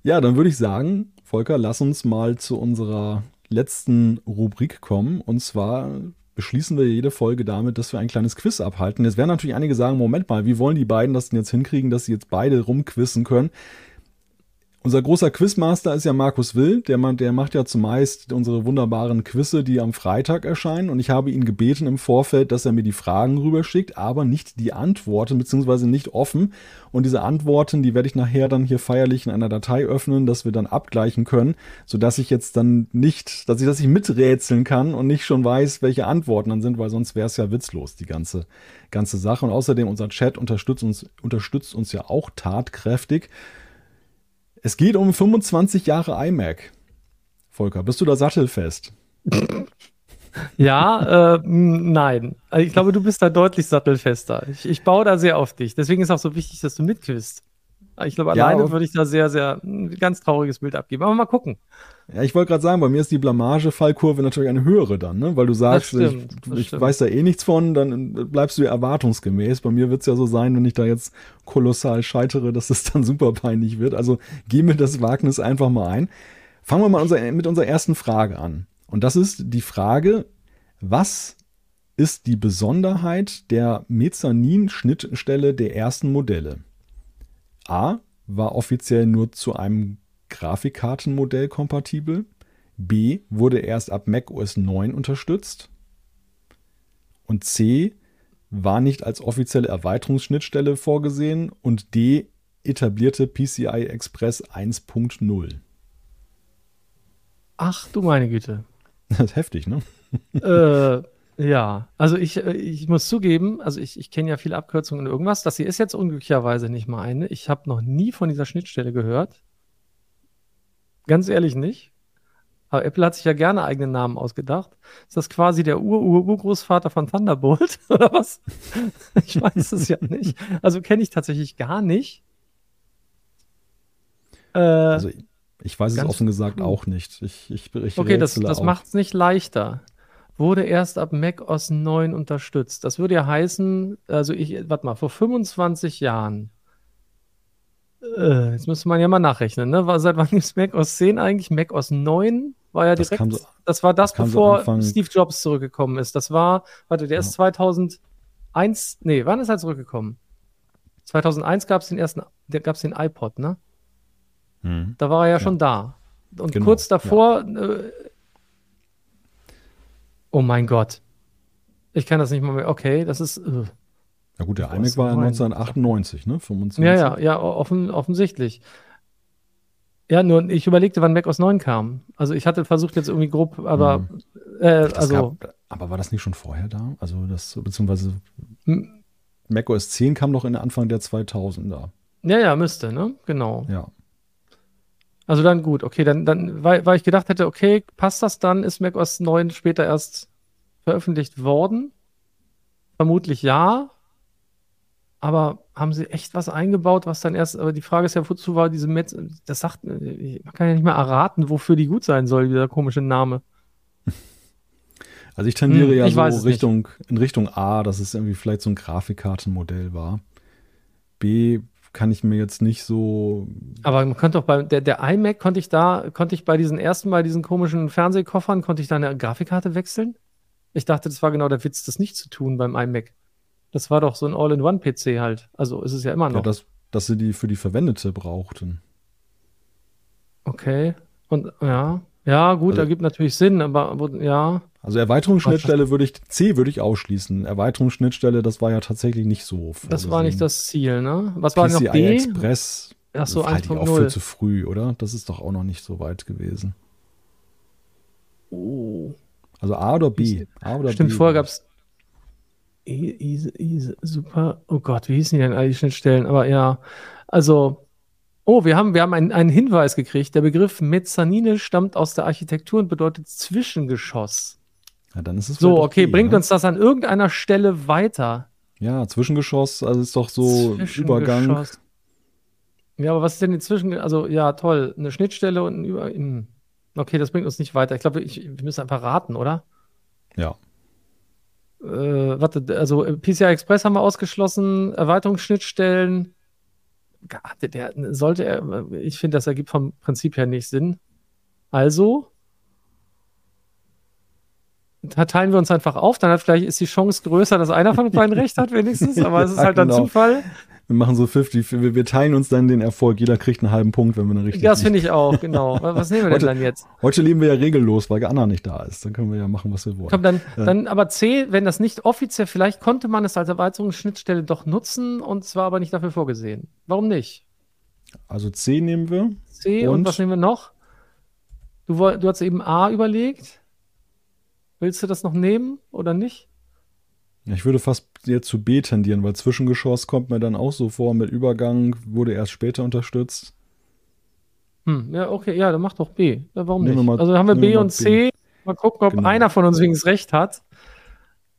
ja, dann würde ich sagen, Volker, lass uns mal zu unserer letzten Rubrik kommen. Und zwar beschließen wir jede Folge damit, dass wir ein kleines Quiz abhalten. Jetzt werden natürlich einige sagen, Moment mal, wie wollen die beiden das denn jetzt hinkriegen, dass sie jetzt beide rumquissen können? Unser großer Quizmaster ist ja Markus Will, der, der macht ja zumeist unsere wunderbaren Quizze, die am Freitag erscheinen. Und ich habe ihn gebeten im Vorfeld, dass er mir die Fragen rüberschickt, aber nicht die Antworten, beziehungsweise nicht offen. Und diese Antworten, die werde ich nachher dann hier feierlich in einer Datei öffnen, dass wir dann abgleichen können, sodass ich jetzt dann nicht, dass ich das nicht miträtseln kann und nicht schon weiß, welche Antworten dann sind, weil sonst wäre es ja witzlos, die ganze, ganze Sache. Und außerdem, unser Chat unterstützt uns, unterstützt uns ja auch tatkräftig. Es geht um 25 Jahre iMac. Volker, bist du da sattelfest?
Ja, äh, nein. Also ich glaube, du bist da deutlich sattelfester. Ich, ich baue da sehr auf dich. Deswegen ist auch so wichtig, dass du mitquizt. Ich glaube, alleine ja, würde ich da sehr, sehr ein ganz trauriges Bild abgeben. Aber mal gucken.
Ja, ich wollte gerade sagen, bei mir ist die Blamage-Fallkurve natürlich eine höhere dann, ne? weil du sagst, stimmt, ich, ich weiß da eh nichts von, dann bleibst du ja erwartungsgemäß. Bei mir wird es ja so sein, wenn ich da jetzt kolossal scheitere, dass es dann super peinlich wird. Also geh mir das Wagnis einfach mal ein. Fangen wir mal unser, mit unserer ersten Frage an. Und das ist die Frage, was ist die Besonderheit der Mezanin-Schnittstelle der ersten Modelle? A war offiziell nur zu einem Grafikkartenmodell kompatibel. B wurde erst ab Mac OS 9 unterstützt. Und C war nicht als offizielle Erweiterungsschnittstelle vorgesehen. Und D etablierte PCI Express 1.0.
Ach du meine Güte.
Das ist heftig, ne?
Äh, ja, also ich, äh, ich muss zugeben, also ich, ich kenne ja viele Abkürzungen und irgendwas. Das hier ist jetzt unglücklicherweise nicht mal eine. Ich habe noch nie von dieser Schnittstelle gehört. Ganz ehrlich nicht. Aber Apple hat sich ja gerne eigenen Namen ausgedacht. Ist das quasi der Ur-Ur-Urgroßvater von Thunderbolt oder was? ich weiß es ja nicht. Also kenne ich tatsächlich gar nicht.
Äh, also Ich weiß es offen gesagt
cool.
auch nicht. Ich, ich, ich
Okay, das, das macht es nicht leichter. Wurde erst ab Mac OS 9 unterstützt. Das würde ja heißen, also ich, warte mal, vor 25 Jahren. Äh, jetzt müsste man ja mal nachrechnen, ne? War, seit wann gibt es Mac OS 10 eigentlich? Mac OS 9 war ja
Das
direkt,
so-
das war das,
das so
bevor
Anfang-
Steve Jobs zurückgekommen ist. Das war, warte, der ist 2001, nee, wann ist er zurückgekommen? 2001 gab es den ersten, gab es den iPod, ne?
Hm.
Da war er ja, schon da. Und
Genau,
kurz davor, äh, oh mein Gott. Ich kann das nicht mal mehr. Okay, das ist. Äh,
Ja gut, der iMac war ja
neun?
1998, ne? 25.
ja, ja, ja, offen, offensichtlich. Ja, nur ich überlegte, wann Mac OS 9 kam. Also ich hatte versucht jetzt irgendwie grob, aber
Mhm.
äh,
Das
also
gab, aber war das nicht schon vorher da? Also das, beziehungsweise
m-
Mac OS 10 kam doch in Anfang der 2000er.
ja, ja, müsste, ne? Genau.
Ja.
Also dann gut, okay, dann, dann weil, weil ich gedacht hätte, okay, passt das dann? Ist Mac OS 9 später erst veröffentlicht worden? Vermutlich ja. Aber haben sie echt was eingebaut, was dann erst, aber die Frage ist ja, wozu war diese Metz, das sagt, man kann ja nicht mehr erraten, wofür die gut sein soll, dieser komische Name.
Also ich tendiere
Hm,
ja
ich
so
es nicht.
Richtung, in Richtung A, dass es irgendwie vielleicht so ein Grafikkartenmodell war. B kann ich mir jetzt nicht so.
Aber man könnte doch bei, der, der iMac konnte ich da, konnte ich bei diesen ersten, bei diesen komischen Fernsehkoffern, konnte ich da eine Grafikkarte wechseln? Ich dachte, das war genau der Witz, das nicht zu tun beim iMac. Das war doch so ein All-in-One-PC halt. Also ist es ja immer
Ja,
noch.
dass, dass sie die für die Verwendete brauchten.
okay. Und ja, ja, gut,
Also-
ergibt natürlich Sinn, aber ja.
Also Erweiterungsschnittstelle würde ich, C würde ich ausschließen. Erweiterungsschnittstelle, das war ja tatsächlich nicht so.
Das war nicht das Ziel, ne? Was war noch
PCI
B?
Express.
Ach so,
halte ich auch für
1.0.
zu früh, oder? Das ist doch auch noch nicht so weit gewesen.
Oh.
Also A oder B? A oder
Stimmt,
B?
vorher gab es super. Oh Gott, wie hießen die denn alle die Schnittstellen? Aber ja, also. Oh, wir haben, wir haben einen, einen Hinweis gekriegt. Der Begriff Mezzanine stammt aus der Architektur und bedeutet Zwischengeschoss.
Ja, dann ist es
So, okay,
B,
bringt
ne?
uns das an irgendeiner Stelle weiter?
Ja, Zwischengeschoss, also ist doch so Übergang.
Ja, aber was ist denn die Zwischen... Also, ja, toll. Eine Schnittstelle und ein Über... hm. Okay, das bringt uns nicht weiter. Ich glaube, wir müssen einfach raten, oder?
Ja.
Äh, warte, also PCI Express haben wir ausgeschlossen, Erweiterungsschnittstellen. Hatte der, sollte er, ich finde, das ergibt vom Prinzip her nicht Sinn. Also, teilen wir uns einfach auf, dann hat vielleicht ist die Chance größer, dass einer von beiden recht hat, wenigstens, aber es ist
Ja,
halt dann
genau.
Zufall.
Wir machen so 50, wir, wir teilen uns dann den Erfolg. Jeder kriegt einen halben Punkt, wenn wir eine richtige.
Das finde ich auch, genau. Was nehmen wir denn
Heute-
dann jetzt?
Heute leben wir ja regellos, weil Anna nicht da ist. Dann können wir ja machen, was wir wollen.
Komm, dann,
Ja.
dann aber C, wenn das nicht offiziell, vielleicht konnte man es als Erweiterungsschnittstelle doch nutzen und es war aber nicht dafür vorgesehen. Warum nicht?
Also C nehmen wir.
C und,
Und?
was nehmen wir noch? Du, du hast eben A überlegt. Willst du das noch nehmen oder nicht?
Ich würde fast jetzt zu B tendieren, weil Zwischengeschoss kommt mir dann auch so vor mit Übergang, wurde erst später unterstützt.
Hm, ja, okay, ja, dann mach doch B. Ja, warum
Nehmen
nicht?
mal-
also haben wir B und C. Mal gucken, ob
Genau.
einer von uns wenigstens recht hat.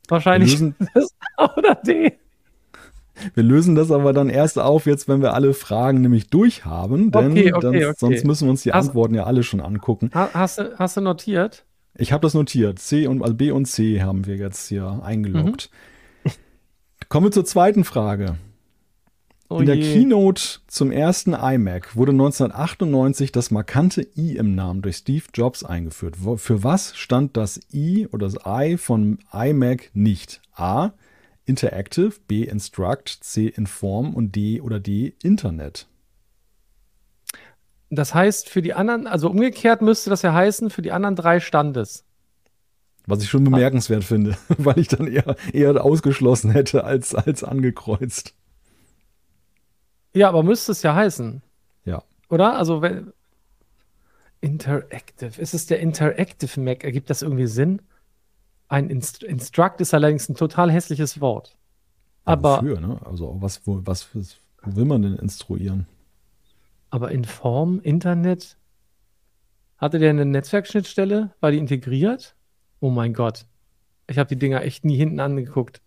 Wahrscheinlich
lösen,
das A oder D.
wir lösen das aber dann erst auf, jetzt, wenn wir alle Fragen nämlich durch haben, denn
Okay, okay,
dann,
okay.
sonst müssen wir uns die
Hast-
Antworten ja alle schon angucken.
Ha, hast, du, hast du notiert?
Ich habe das notiert. C und also B und C haben wir jetzt hier eingeloggt.
Mhm.
Kommen wir zur zweiten Frage.
Oh
In der
je.
Keynote zum ersten iMac wurde 1998 das markante i im Namen durch Steve Jobs eingeführt. Für was stand das i oder das i von iMac nicht? A. Interactive, B. Instruct, C. Inform und D oder D. Internet.
Das heißt, für die anderen, also umgekehrt müsste das ja heißen, für die anderen drei stand es.
Was ich schon bemerkenswert finde, weil ich dann eher, eher ausgeschlossen hätte als, als angekreuzt.
Ja, aber müsste es ja heißen.
Ja.
Oder? Also, wenn. Interactive. Ist es der Interactive Mac? Ergibt das irgendwie Sinn? Ein Inst Instruct ist allerdings ein total hässliches Wort. Aber,
Wofür, ne? Also was, wo, was, wo will man denn instruieren?
Aber in Form, Internet. Hatte der eine Netzwerkschnittstelle? War die integriert? Oh mein Gott. Ich habe die Dinger echt nie hinten angeguckt.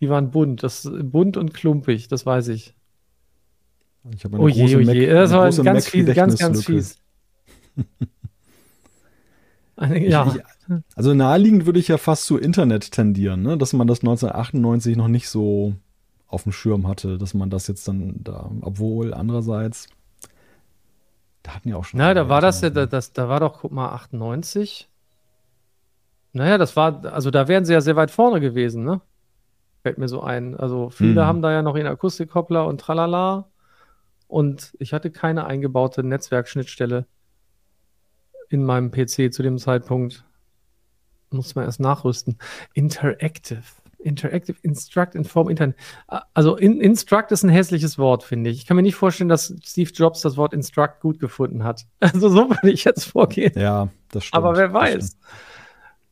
Die waren bunt. Das, bunt und klumpig, das weiß ich.
Ich habe eine
Oh je,
große
oh
Mac,
je. Das
eine
war ganz fies, ganz, ganz fies. Eine, ja.
Ich, also naheliegend würde ich ja fast zu Internet tendieren, ne? dass man das 1998 noch nicht so auf dem Schirm hatte, dass man das jetzt dann da, obwohl andererseits, da hatten ja auch schon.
Na, da war das ja, da, das, da war doch, guck mal, 98. Naja, das war, also da wären sie ja sehr weit vorne gewesen, ne? Fällt mir so ein. Also viele
Mhm.
haben da ja noch ihren Akustikkoppler und tralala. Und ich hatte keine eingebaute Netzwerkschnittstelle in meinem PC zu dem Zeitpunkt. Muss man erst nachrüsten. Interactive. Interactive Instruct Inform Internet. Also in, Instruct ist ein hässliches Wort, finde ich. Ich kann mir nicht vorstellen, dass Steve Jobs das Wort Instruct gut gefunden hat. Also so würde ich jetzt vorgehen.
Ja, das stimmt.
Aber wer weiß.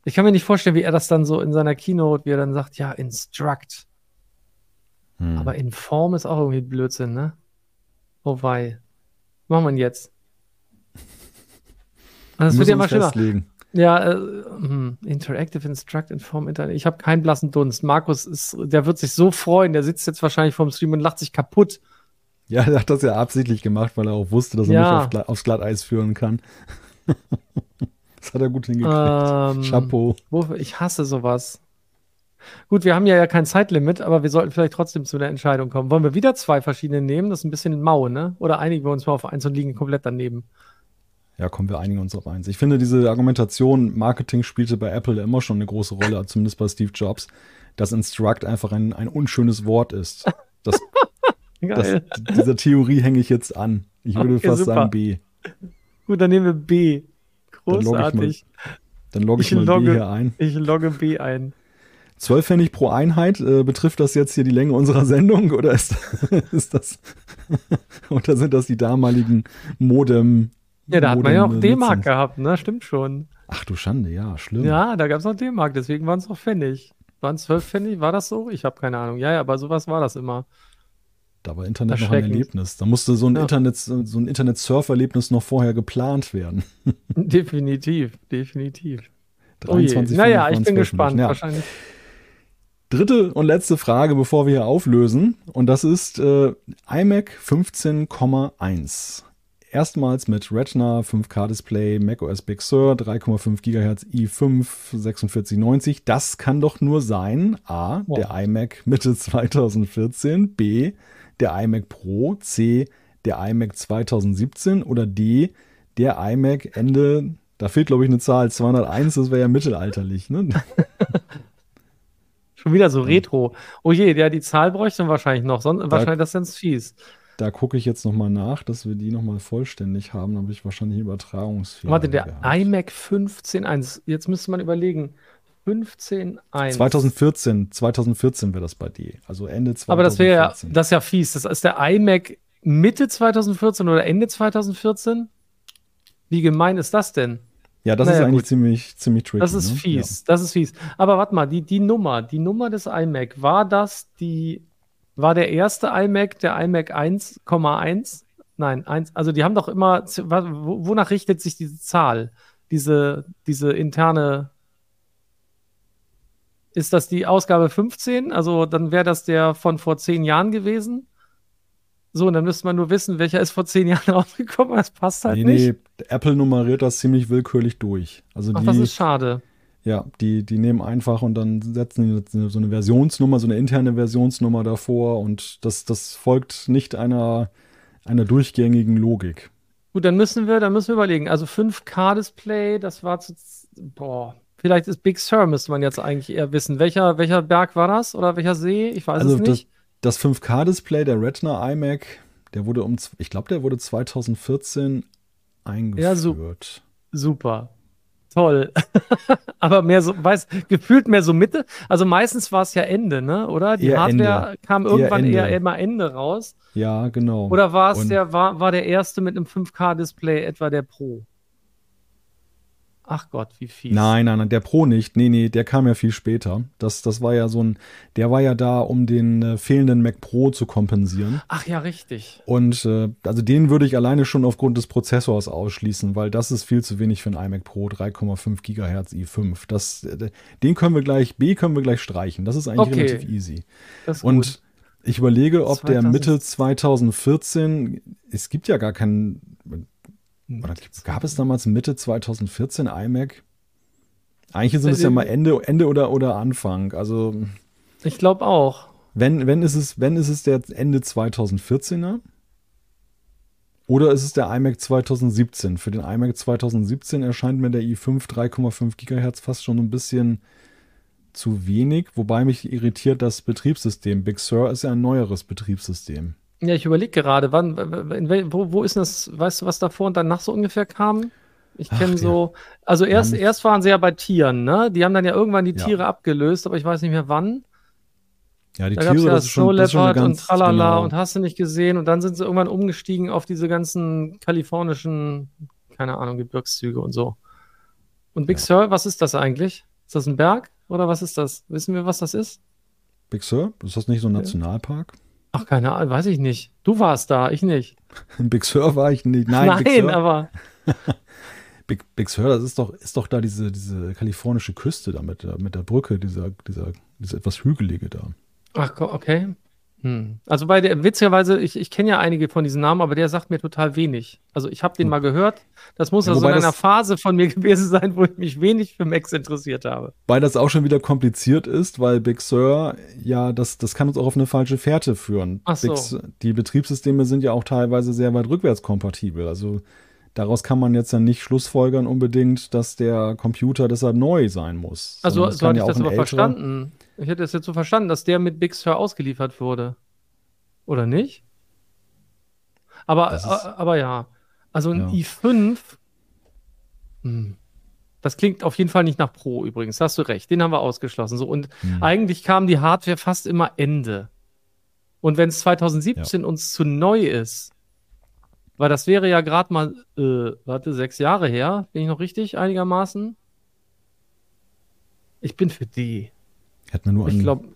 Ich kann mir nicht vorstellen, wie er das dann so in seiner Keynote, wie er dann sagt, ja, Instruct.
Hm.
Aber Inform ist auch irgendwie Blödsinn, ne? Oh wei. Was machen wir denn jetzt? Das
Wir
wird ja mal schlimmer.
festlegen.
Ja, äh, hm, Interactive Instruct Inform Internet. Ich habe keinen blassen Dunst. Markus ist, der wird sich so freuen. Der sitzt jetzt wahrscheinlich vorm Stream und lacht sich kaputt.
Ja, er hat das ja absichtlich gemacht, weil er auch wusste, dass er
Ja.
mich auf, aufs Glatteis führen kann. das hat er gut hingekriegt.
Ähm,
Chapeau.
Ich hasse sowas. Gut, wir haben ja, ja kein Zeitlimit, aber wir sollten vielleicht trotzdem zu einer Entscheidung kommen. Wollen wir wieder zwei verschiedene nehmen? Das ist ein bisschen mau, ne? Oder einigen wir uns mal auf eins und liegen komplett daneben?
Ja, kommen wir einigen uns auf eins. Ich finde, diese Argumentation, Marketing spielte bei Apple immer schon eine große Rolle, zumindest bei Steve Jobs, dass Instruct einfach ein, ein unschönes Wort ist. Das, das, dieser Theorie hänge ich jetzt an. Ich würde
Okay,
fast
super.
sagen B.
Gut, dann nehmen wir B.
Dann logge ich mal-
Großartig.
Dann logge ich,
Ich
mal
logge-
B hier ein.
Ich logge B ein.
12 Pfennig pro Einheit. Äh, betrifft das jetzt hier die Länge unserer Sendung oder ist, ist das oder sind das die damaligen Modem?
Ja, da hat man ja auch D-Mark gehabt, ne? Stimmt schon.
Ach du Schande, ja, schlimm.
Ja, da gab es noch D-Mark, deswegen waren es noch Pfennig. Waren es 12 Pfennig? War das so? Ich habe keine Ahnung. Ja, ja, aber sowas war das immer.
Da war Internet noch ein. Erlebnis. Da musste so ein
Ja.
Internet, so ein Internet-Surf-Erlebnis noch vorher geplant werden.
definitiv, definitiv.
23
Naja,
Pfennig
ich bin
12
gespannt.
Ja.
Wahrscheinlich.
Dritte und letzte Frage, bevor wir hier auflösen. Und das ist äh, iMac 15,1. Erstmals mit Retina 5K-Display, macOS Big Sur, 3,5 GHz i5 4690. Das kann doch nur sein: A,
Wow.
der iMac Mitte 2014, B, der iMac Pro, C, der iMac 2017 oder D, der iMac Ende, da fehlt glaube ich eine Zahl, 201, das wäre ja mittelalterlich. Ne?
Schon wieder so retro. Oh je, ja, die Zahl bräuchte man wahrscheinlich noch. Sonst, wahrscheinlich das ist ganz fies.
Da gucke ich jetzt nochmal nach, dass wir die nochmal vollständig haben. Dann habe ich wahrscheinlich Übertragungsfehler.
Warte, der
gehabt.
iMac 15.1. Jetzt müsste man überlegen. 15.1.
2014, 2014 wäre das bei dir. Also Ende 2014.
Aber das wäre ja, das ist ja fies. Das ist der iMac Mitte 2014 oder Ende 2014? Wie gemein ist das denn?
ja, das
naja,
ist eigentlich
gut.
ziemlich, ziemlich tricky.
Das ist
ne?
fies. Das ist fies. Aber warte mal, die, die Nummer, die Nummer des iMac, war das die, war der erste iMac der iMac 1,1? Nein, 1, also die haben doch immer, wo- wonach richtet sich diese Zahl? Diese, diese interne, ist das die Ausgabe 15? Also dann wäre das der von vor zehn Jahren gewesen? So, und dann müsste man nur wissen, welcher ist vor zehn Jahren rausgekommen. Das passt halt
Nee,
nicht.
nee, Apple nummeriert das ziemlich willkürlich durch. Also
Ach,
die,
das ist schade.
Ja, die, die nehmen einfach und dann setzen die so eine Versionsnummer, so eine interne Versionsnummer davor und das, das folgt nicht einer, einer durchgängigen Logik.
Gut, dann müssen wir, dann müssen wir überlegen. Also 5K-Display, das war zu, boah, vielleicht ist Big Sur, müsste man jetzt eigentlich eher wissen. Welcher, welcher Berg war das oder welcher See? Ich weiß
Also
es
das,
nicht.
das 5K-Display der Retina iMac, der wurde um, ich glaube, der wurde 2014 eingeführt.
Ja, so- Super. Toll. Aber mehr so, weiß, gefühlt mehr so Mitte. Also meistens war es ja Ende, ne? Oder? Die
Eher
Hardware kam irgendwann
Ende.
eher immer Ende raus.
Ja, genau.
Oder war es der, war, war der erste mit einem 5K-Display etwa der Pro? Ach Gott, wie fies.
Nein, nein, nein, der Pro nicht. Nee, nee, der kam ja viel später. Das, das war ja so ein, der war ja da, um den äh, fehlenden Mac Pro zu kompensieren.
Ach ja, richtig.
Und äh, also den würde ich alleine schon aufgrund des Prozessors ausschließen, weil das ist viel zu wenig für ein iMac Pro 3,5 GHz i5. Das, äh, den können wir gleich, B können wir gleich streichen. Das ist eigentlich
Okay.
relativ easy.
Das ist
Und
gut.
Ich überlege, ob 2000. der Mitte 2014, es gibt ja gar keinen, oder gab es damals Mitte 2014 iMac? Eigentlich sind es ja mal Ende, Ende oder, oder Anfang. Also.
Ich glaube auch.
Wenn, wenn, ist es, wenn ist es der Ende 2014er? Oder ist es der iMac 2017? Für den iMac 2017 erscheint mir der i5 3,5 GHz fast schon ein bisschen zu wenig, wobei mich irritiert das Betriebssystem. Big Sur ist ja ein neueres Betriebssystem.
Ja, ich überlege gerade, wann, wo, wo ist das, weißt du, was davor und danach so ungefähr kam? Ich kenne so, also erst, erst waren sie ja bei Tieren, ne? Die haben dann ja irgendwann die Tiere ja. abgelöst, aber ich weiß nicht mehr wann.
Ja, die da Tiere,
ja das ist schon, das ist schon ganz, und tralala genau. und hast du nicht gesehen und dann sind sie irgendwann umgestiegen auf diese ganzen kalifornischen, keine Ahnung, Gebirgszüge und so. Und Big ja. Sur, was ist das eigentlich? Ist das ein Berg oder was ist das? Wissen wir, was das ist?
Big Sur? Ist das nicht so ein Nationalpark?
Ach, keine Ahnung, weiß ich nicht. Du warst da, ich nicht.
In Big Sur war ich nicht. Nein,
Nein Big aber.
Big, Big Sur, das ist doch, ist doch da diese, diese kalifornische Küste da mit, mit der Brücke, dieser, dieser, dieser etwas hügelige da.
Ach, okay. Hm. Also bei der, witzigerweise, ich, ich kenne ja einige von diesen Namen, aber der sagt mir total wenig. Also ich habe den hm. mal gehört. Das muss ja, also in einer Phase von mir gewesen sein, wo ich mich wenig für Macs interessiert habe.
Weil das auch schon wieder kompliziert ist, weil Big Sur, ja, das, das kann uns auch auf eine falsche Fährte führen.
Ach so.
Big, die Betriebssysteme sind ja auch teilweise sehr weit rückwärtskompatibel. Also daraus kann man jetzt dann nicht schlussfolgern unbedingt, dass der Computer deshalb neu sein muss.
Also so hatte ja ich das aber verstanden. Ich hätte es jetzt so verstanden, dass der mit Big Sur ausgeliefert wurde. Oder nicht? Aber, ist, aber ja. Also ein ja. i5, hm, das klingt auf jeden Fall nicht nach Pro übrigens, hast du recht. Den haben wir ausgeschlossen. So, und hm. eigentlich kam die Hardware fast immer Ende. Und wenn es 2017 ja. uns zu neu ist, weil das wäre ja gerade mal, äh, warte, sechs Jahre her, bin ich noch richtig einigermaßen? Ich bin für D.
Hätten wir nur
Ich glaube,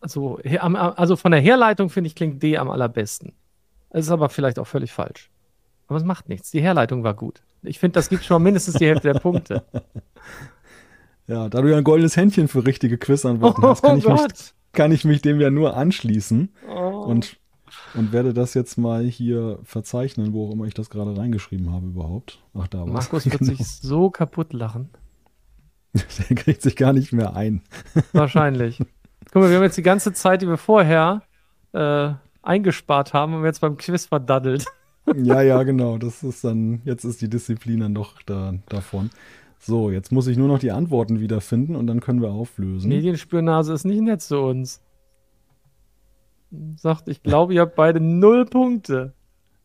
also, also von der Herleitung finde ich klingt D am allerbesten. Es ist aber vielleicht auch völlig falsch. Aber es macht nichts. Die Herleitung war gut. Ich finde, das gibt schon mindestens die Hälfte der Punkte.
Ja, da du ja ein goldenes Händchen für richtige Quizantworten oh, hast, kann, oh ich mich, kann ich mich dem ja nur anschließen oh. und, und werde das jetzt mal hier verzeichnen, wo auch immer ich das gerade reingeschrieben habe überhaupt.
Ach, da war Markus wird genau. sich so kaputt lachen.
Der kriegt sich gar nicht mehr ein.
Wahrscheinlich. Guck mal, wir haben jetzt die ganze Zeit, die wir vorher äh, eingespart haben, und jetzt beim Quiz verdaddelt.
Ja, ja, genau. Das ist dann, jetzt ist die Disziplin dann doch da, davon. So, jetzt muss ich nur noch die Antworten wiederfinden und dann können wir auflösen.
Medienspürnase ist nicht nett zu uns. Sagt, ich glaube, ihr habt beide null Punkte.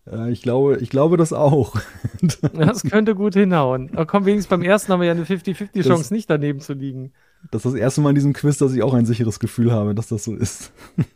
Ja, ich glaube, ich glaube das auch.
das könnte gut hinhauen. Aber komm, wenigstens beim ersten haben wir ja eine 50-50-Chance, nicht daneben zu liegen.
Das ist das erste Mal in diesem Quiz, dass ich auch ein sicheres Gefühl habe, dass das so ist.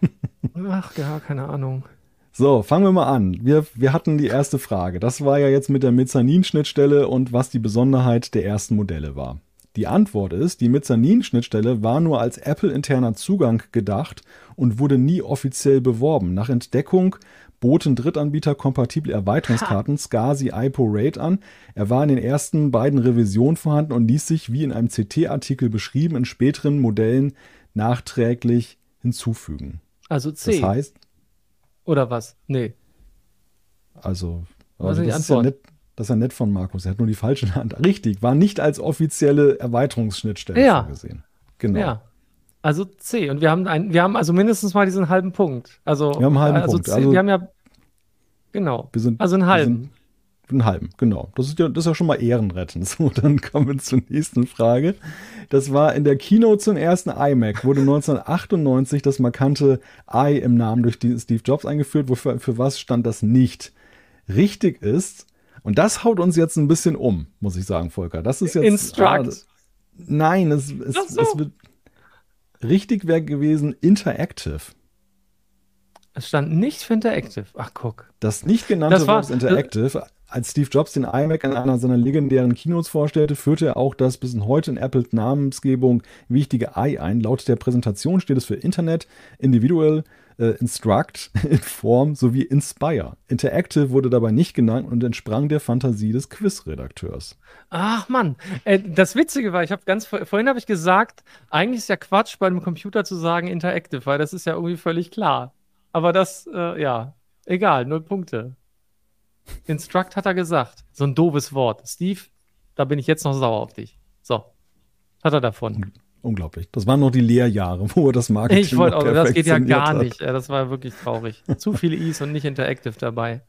Ach ja, keine Ahnung.
So, fangen wir mal an. Wir, wir hatten die erste Frage. Das war ja jetzt mit der Mezzanin-Schnittstelle und was die Besonderheit der ersten Modelle war. Die Antwort ist, die Mezzanin-Schnittstelle war nur als Apple-interner Zugang gedacht und wurde nie offiziell beworben. Nach Entdeckung boten Drittanbieter kompatible Erweiterungskarten SCSI IPO RAID an. Er war in den ersten beiden Revisionen vorhanden und ließ sich, wie in einem CT-Artikel beschrieben, in späteren Modellen nachträglich hinzufügen.
Also C.
Das heißt.
Oder was? Nee.
Also, also das, ist ja nett, das ist ja nett von Markus. Er hat nur die falsche Hand. Richtig, war nicht als offizielle Erweiterungsschnittstelle
ja.
vorgesehen. Genau.
Ja. Also C. Und wir haben, ein, wir haben also mindestens mal diesen halben Punkt. Also,
wir haben einen halben
also
Punkt.
C, also, wir haben ja. Genau.
Sind,
also einen halben.
einen halben, genau. Das ist ja, das ist ja schon mal ehrenrettend. So, dann kommen wir zur nächsten Frage. Das war in der Keynote zum ersten iMac, wurde 1998 das markante I im Namen durch Steve Jobs eingeführt. Wofür, für was stand das nicht? Richtig ist, und das haut uns jetzt ein bisschen um, muss ich sagen, Volker. Das ist jetzt.
Instruct.
Ah, nein, es, es, so. es wird Richtig wäre gewesen Interactive.
Es stand nicht für Interactive. Ach, guck.
Das nicht genannte das war, Wort Interactive. Als Steve Jobs den iMac in einer seiner legendären Keynotes vorstellte, führte er auch das bis heute in Apples Namensgebung wichtige I ein. Laut der Präsentation steht es für Internet, Individual, äh, Instruct, Inform sowie Inspire. Interactive wurde dabei nicht genannt und entsprang der Fantasie des Quiz-Redakteurs.
Ach Mann, äh, das Witzige war, ich habe ganz vorhin habe ich gesagt, eigentlich ist ja Quatsch bei einem Computer zu sagen Interactive, weil das ist ja irgendwie völlig klar. Aber das, äh, ja, egal, null Punkte. Instruct hat er gesagt. So ein doofes Wort. Steve, da bin ich jetzt noch sauer auf dich. So. Hat er davon.
Unglaublich. Das waren noch die Lehrjahre, wo er das Marketing
Ich wollte auch, das geht ja gar
hat.
nicht. Das war wirklich traurig. Zu viele Is und nicht Interactive dabei.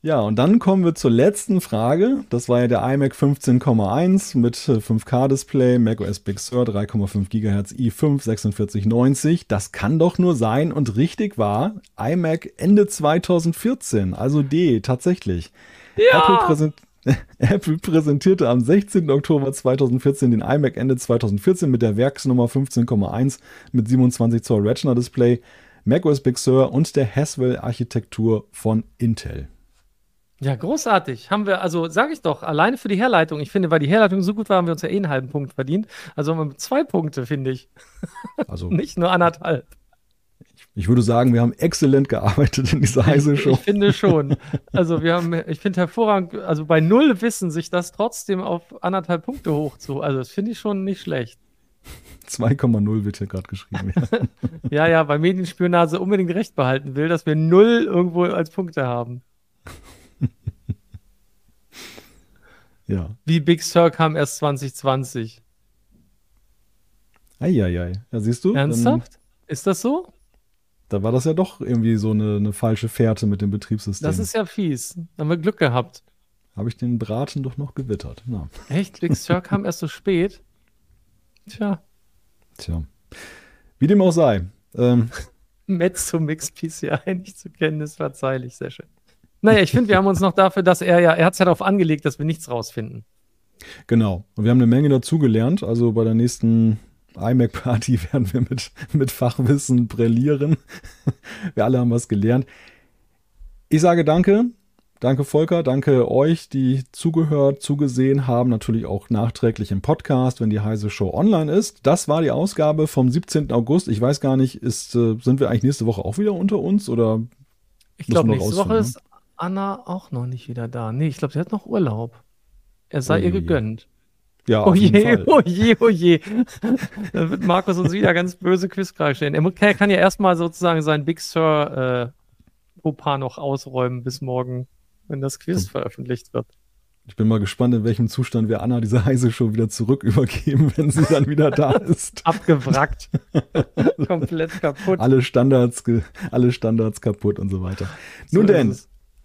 Ja, und dann kommen wir zur letzten Frage. Das war ja der iMac 15,1 mit 5K-Display, macOS Big Sur, 3,5 GHz, i5 4690. Das kann doch nur sein und richtig war iMac Ende 2014, also D, tatsächlich.
Ja!
Apple, präsent Apple präsentierte am 16. Oktober 2014 den iMac Ende 2014 mit der Werksnummer 15,1 mit 27 Zoll Retina Display, macOS Big Sur und der Haswell-Architektur von Intel.
Ja, großartig. Haben wir, also sage ich doch, alleine für die Herleitung. Ich finde, weil die Herleitung so gut war, haben wir uns ja eh einen halben Punkt verdient. Also haben wir zwei Punkte, finde ich.
Also
Nicht nur anderthalb.
Ich würde sagen, wir haben exzellent gearbeitet in dieser heiße Show.
Ich finde schon. Also wir haben, ich finde hervorragend, also bei null Wissen sich das trotzdem auf anderthalb Punkte hoch zu. Also das finde ich schon nicht schlecht.
2,0 wird hier gerade geschrieben. Ja.
Ja, weil Medienspionage unbedingt recht behalten will, dass wir null irgendwo als Punkte haben.
ja.
Wie Big Sur kam erst 2020.
Eieiei. Ja, siehst du?
Ernsthaft? Ist das so?
Da war das ja doch irgendwie so eine, eine falsche Fährte mit dem Betriebssystem.
Das ist ja fies. Da haben wir Glück gehabt.
Habe ich den Braten doch noch gewittert. Na,
Echt? Big Sur kam erst so spät? Tja,
tja. Wie dem auch sei. Ähm,
Metz zum Mixed PCI nicht zu kennen, ist verzeihlich, sehr schön. Naja, ich finde, wir haben uns noch dafür, dass er ja, er hat es ja darauf angelegt, dass wir nichts rausfinden.
Genau. Und wir haben eine Menge dazugelernt. Also bei der nächsten iMac-Party werden wir mit, mit Fachwissen brillieren. wir alle haben was gelernt. Ich sage danke. Danke Volker, danke euch, die zugehört, zugesehen haben. Natürlich auch nachträglich im Podcast, wenn die Heise Show online ist. Das war die Ausgabe vom 17. August. Ich weiß gar nicht, ist, äh, sind wir eigentlich nächste Woche auch wieder unter uns oder
Ich glaube, nächste Woche ist Anna auch noch nicht wieder da. Nee, ich glaube, sie hat noch Urlaub. Er sei ihr
Oje.
gegönnt.
Ja,
Oh je, oh je, oh je. Dann wird Markus uns wieder ganz böse Quizfragen stellen. Er kann ja erstmal sozusagen sein Big Sur äh, Fauxpas noch ausräumen bis morgen, wenn das Quiz veröffentlicht wird.
Ich bin mal gespannt, in welchem Zustand wir Anna diese Heise Show wieder zurück übergeben, wenn sie dann wieder da ist.
Abgewrackt. Komplett kaputt.
alle Standards, alle Standards kaputt und so weiter.
So
Nun denn,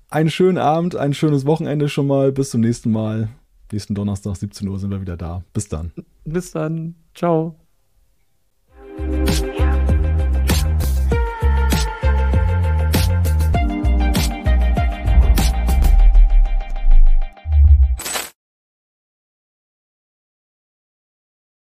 einen schönen Abend, ein schönes Wochenende schon mal. Bis zum nächsten Mal. Nächsten Donnerstag, 17 Uhr, sind wir wieder da. Bis dann.
Bis dann. Ciao.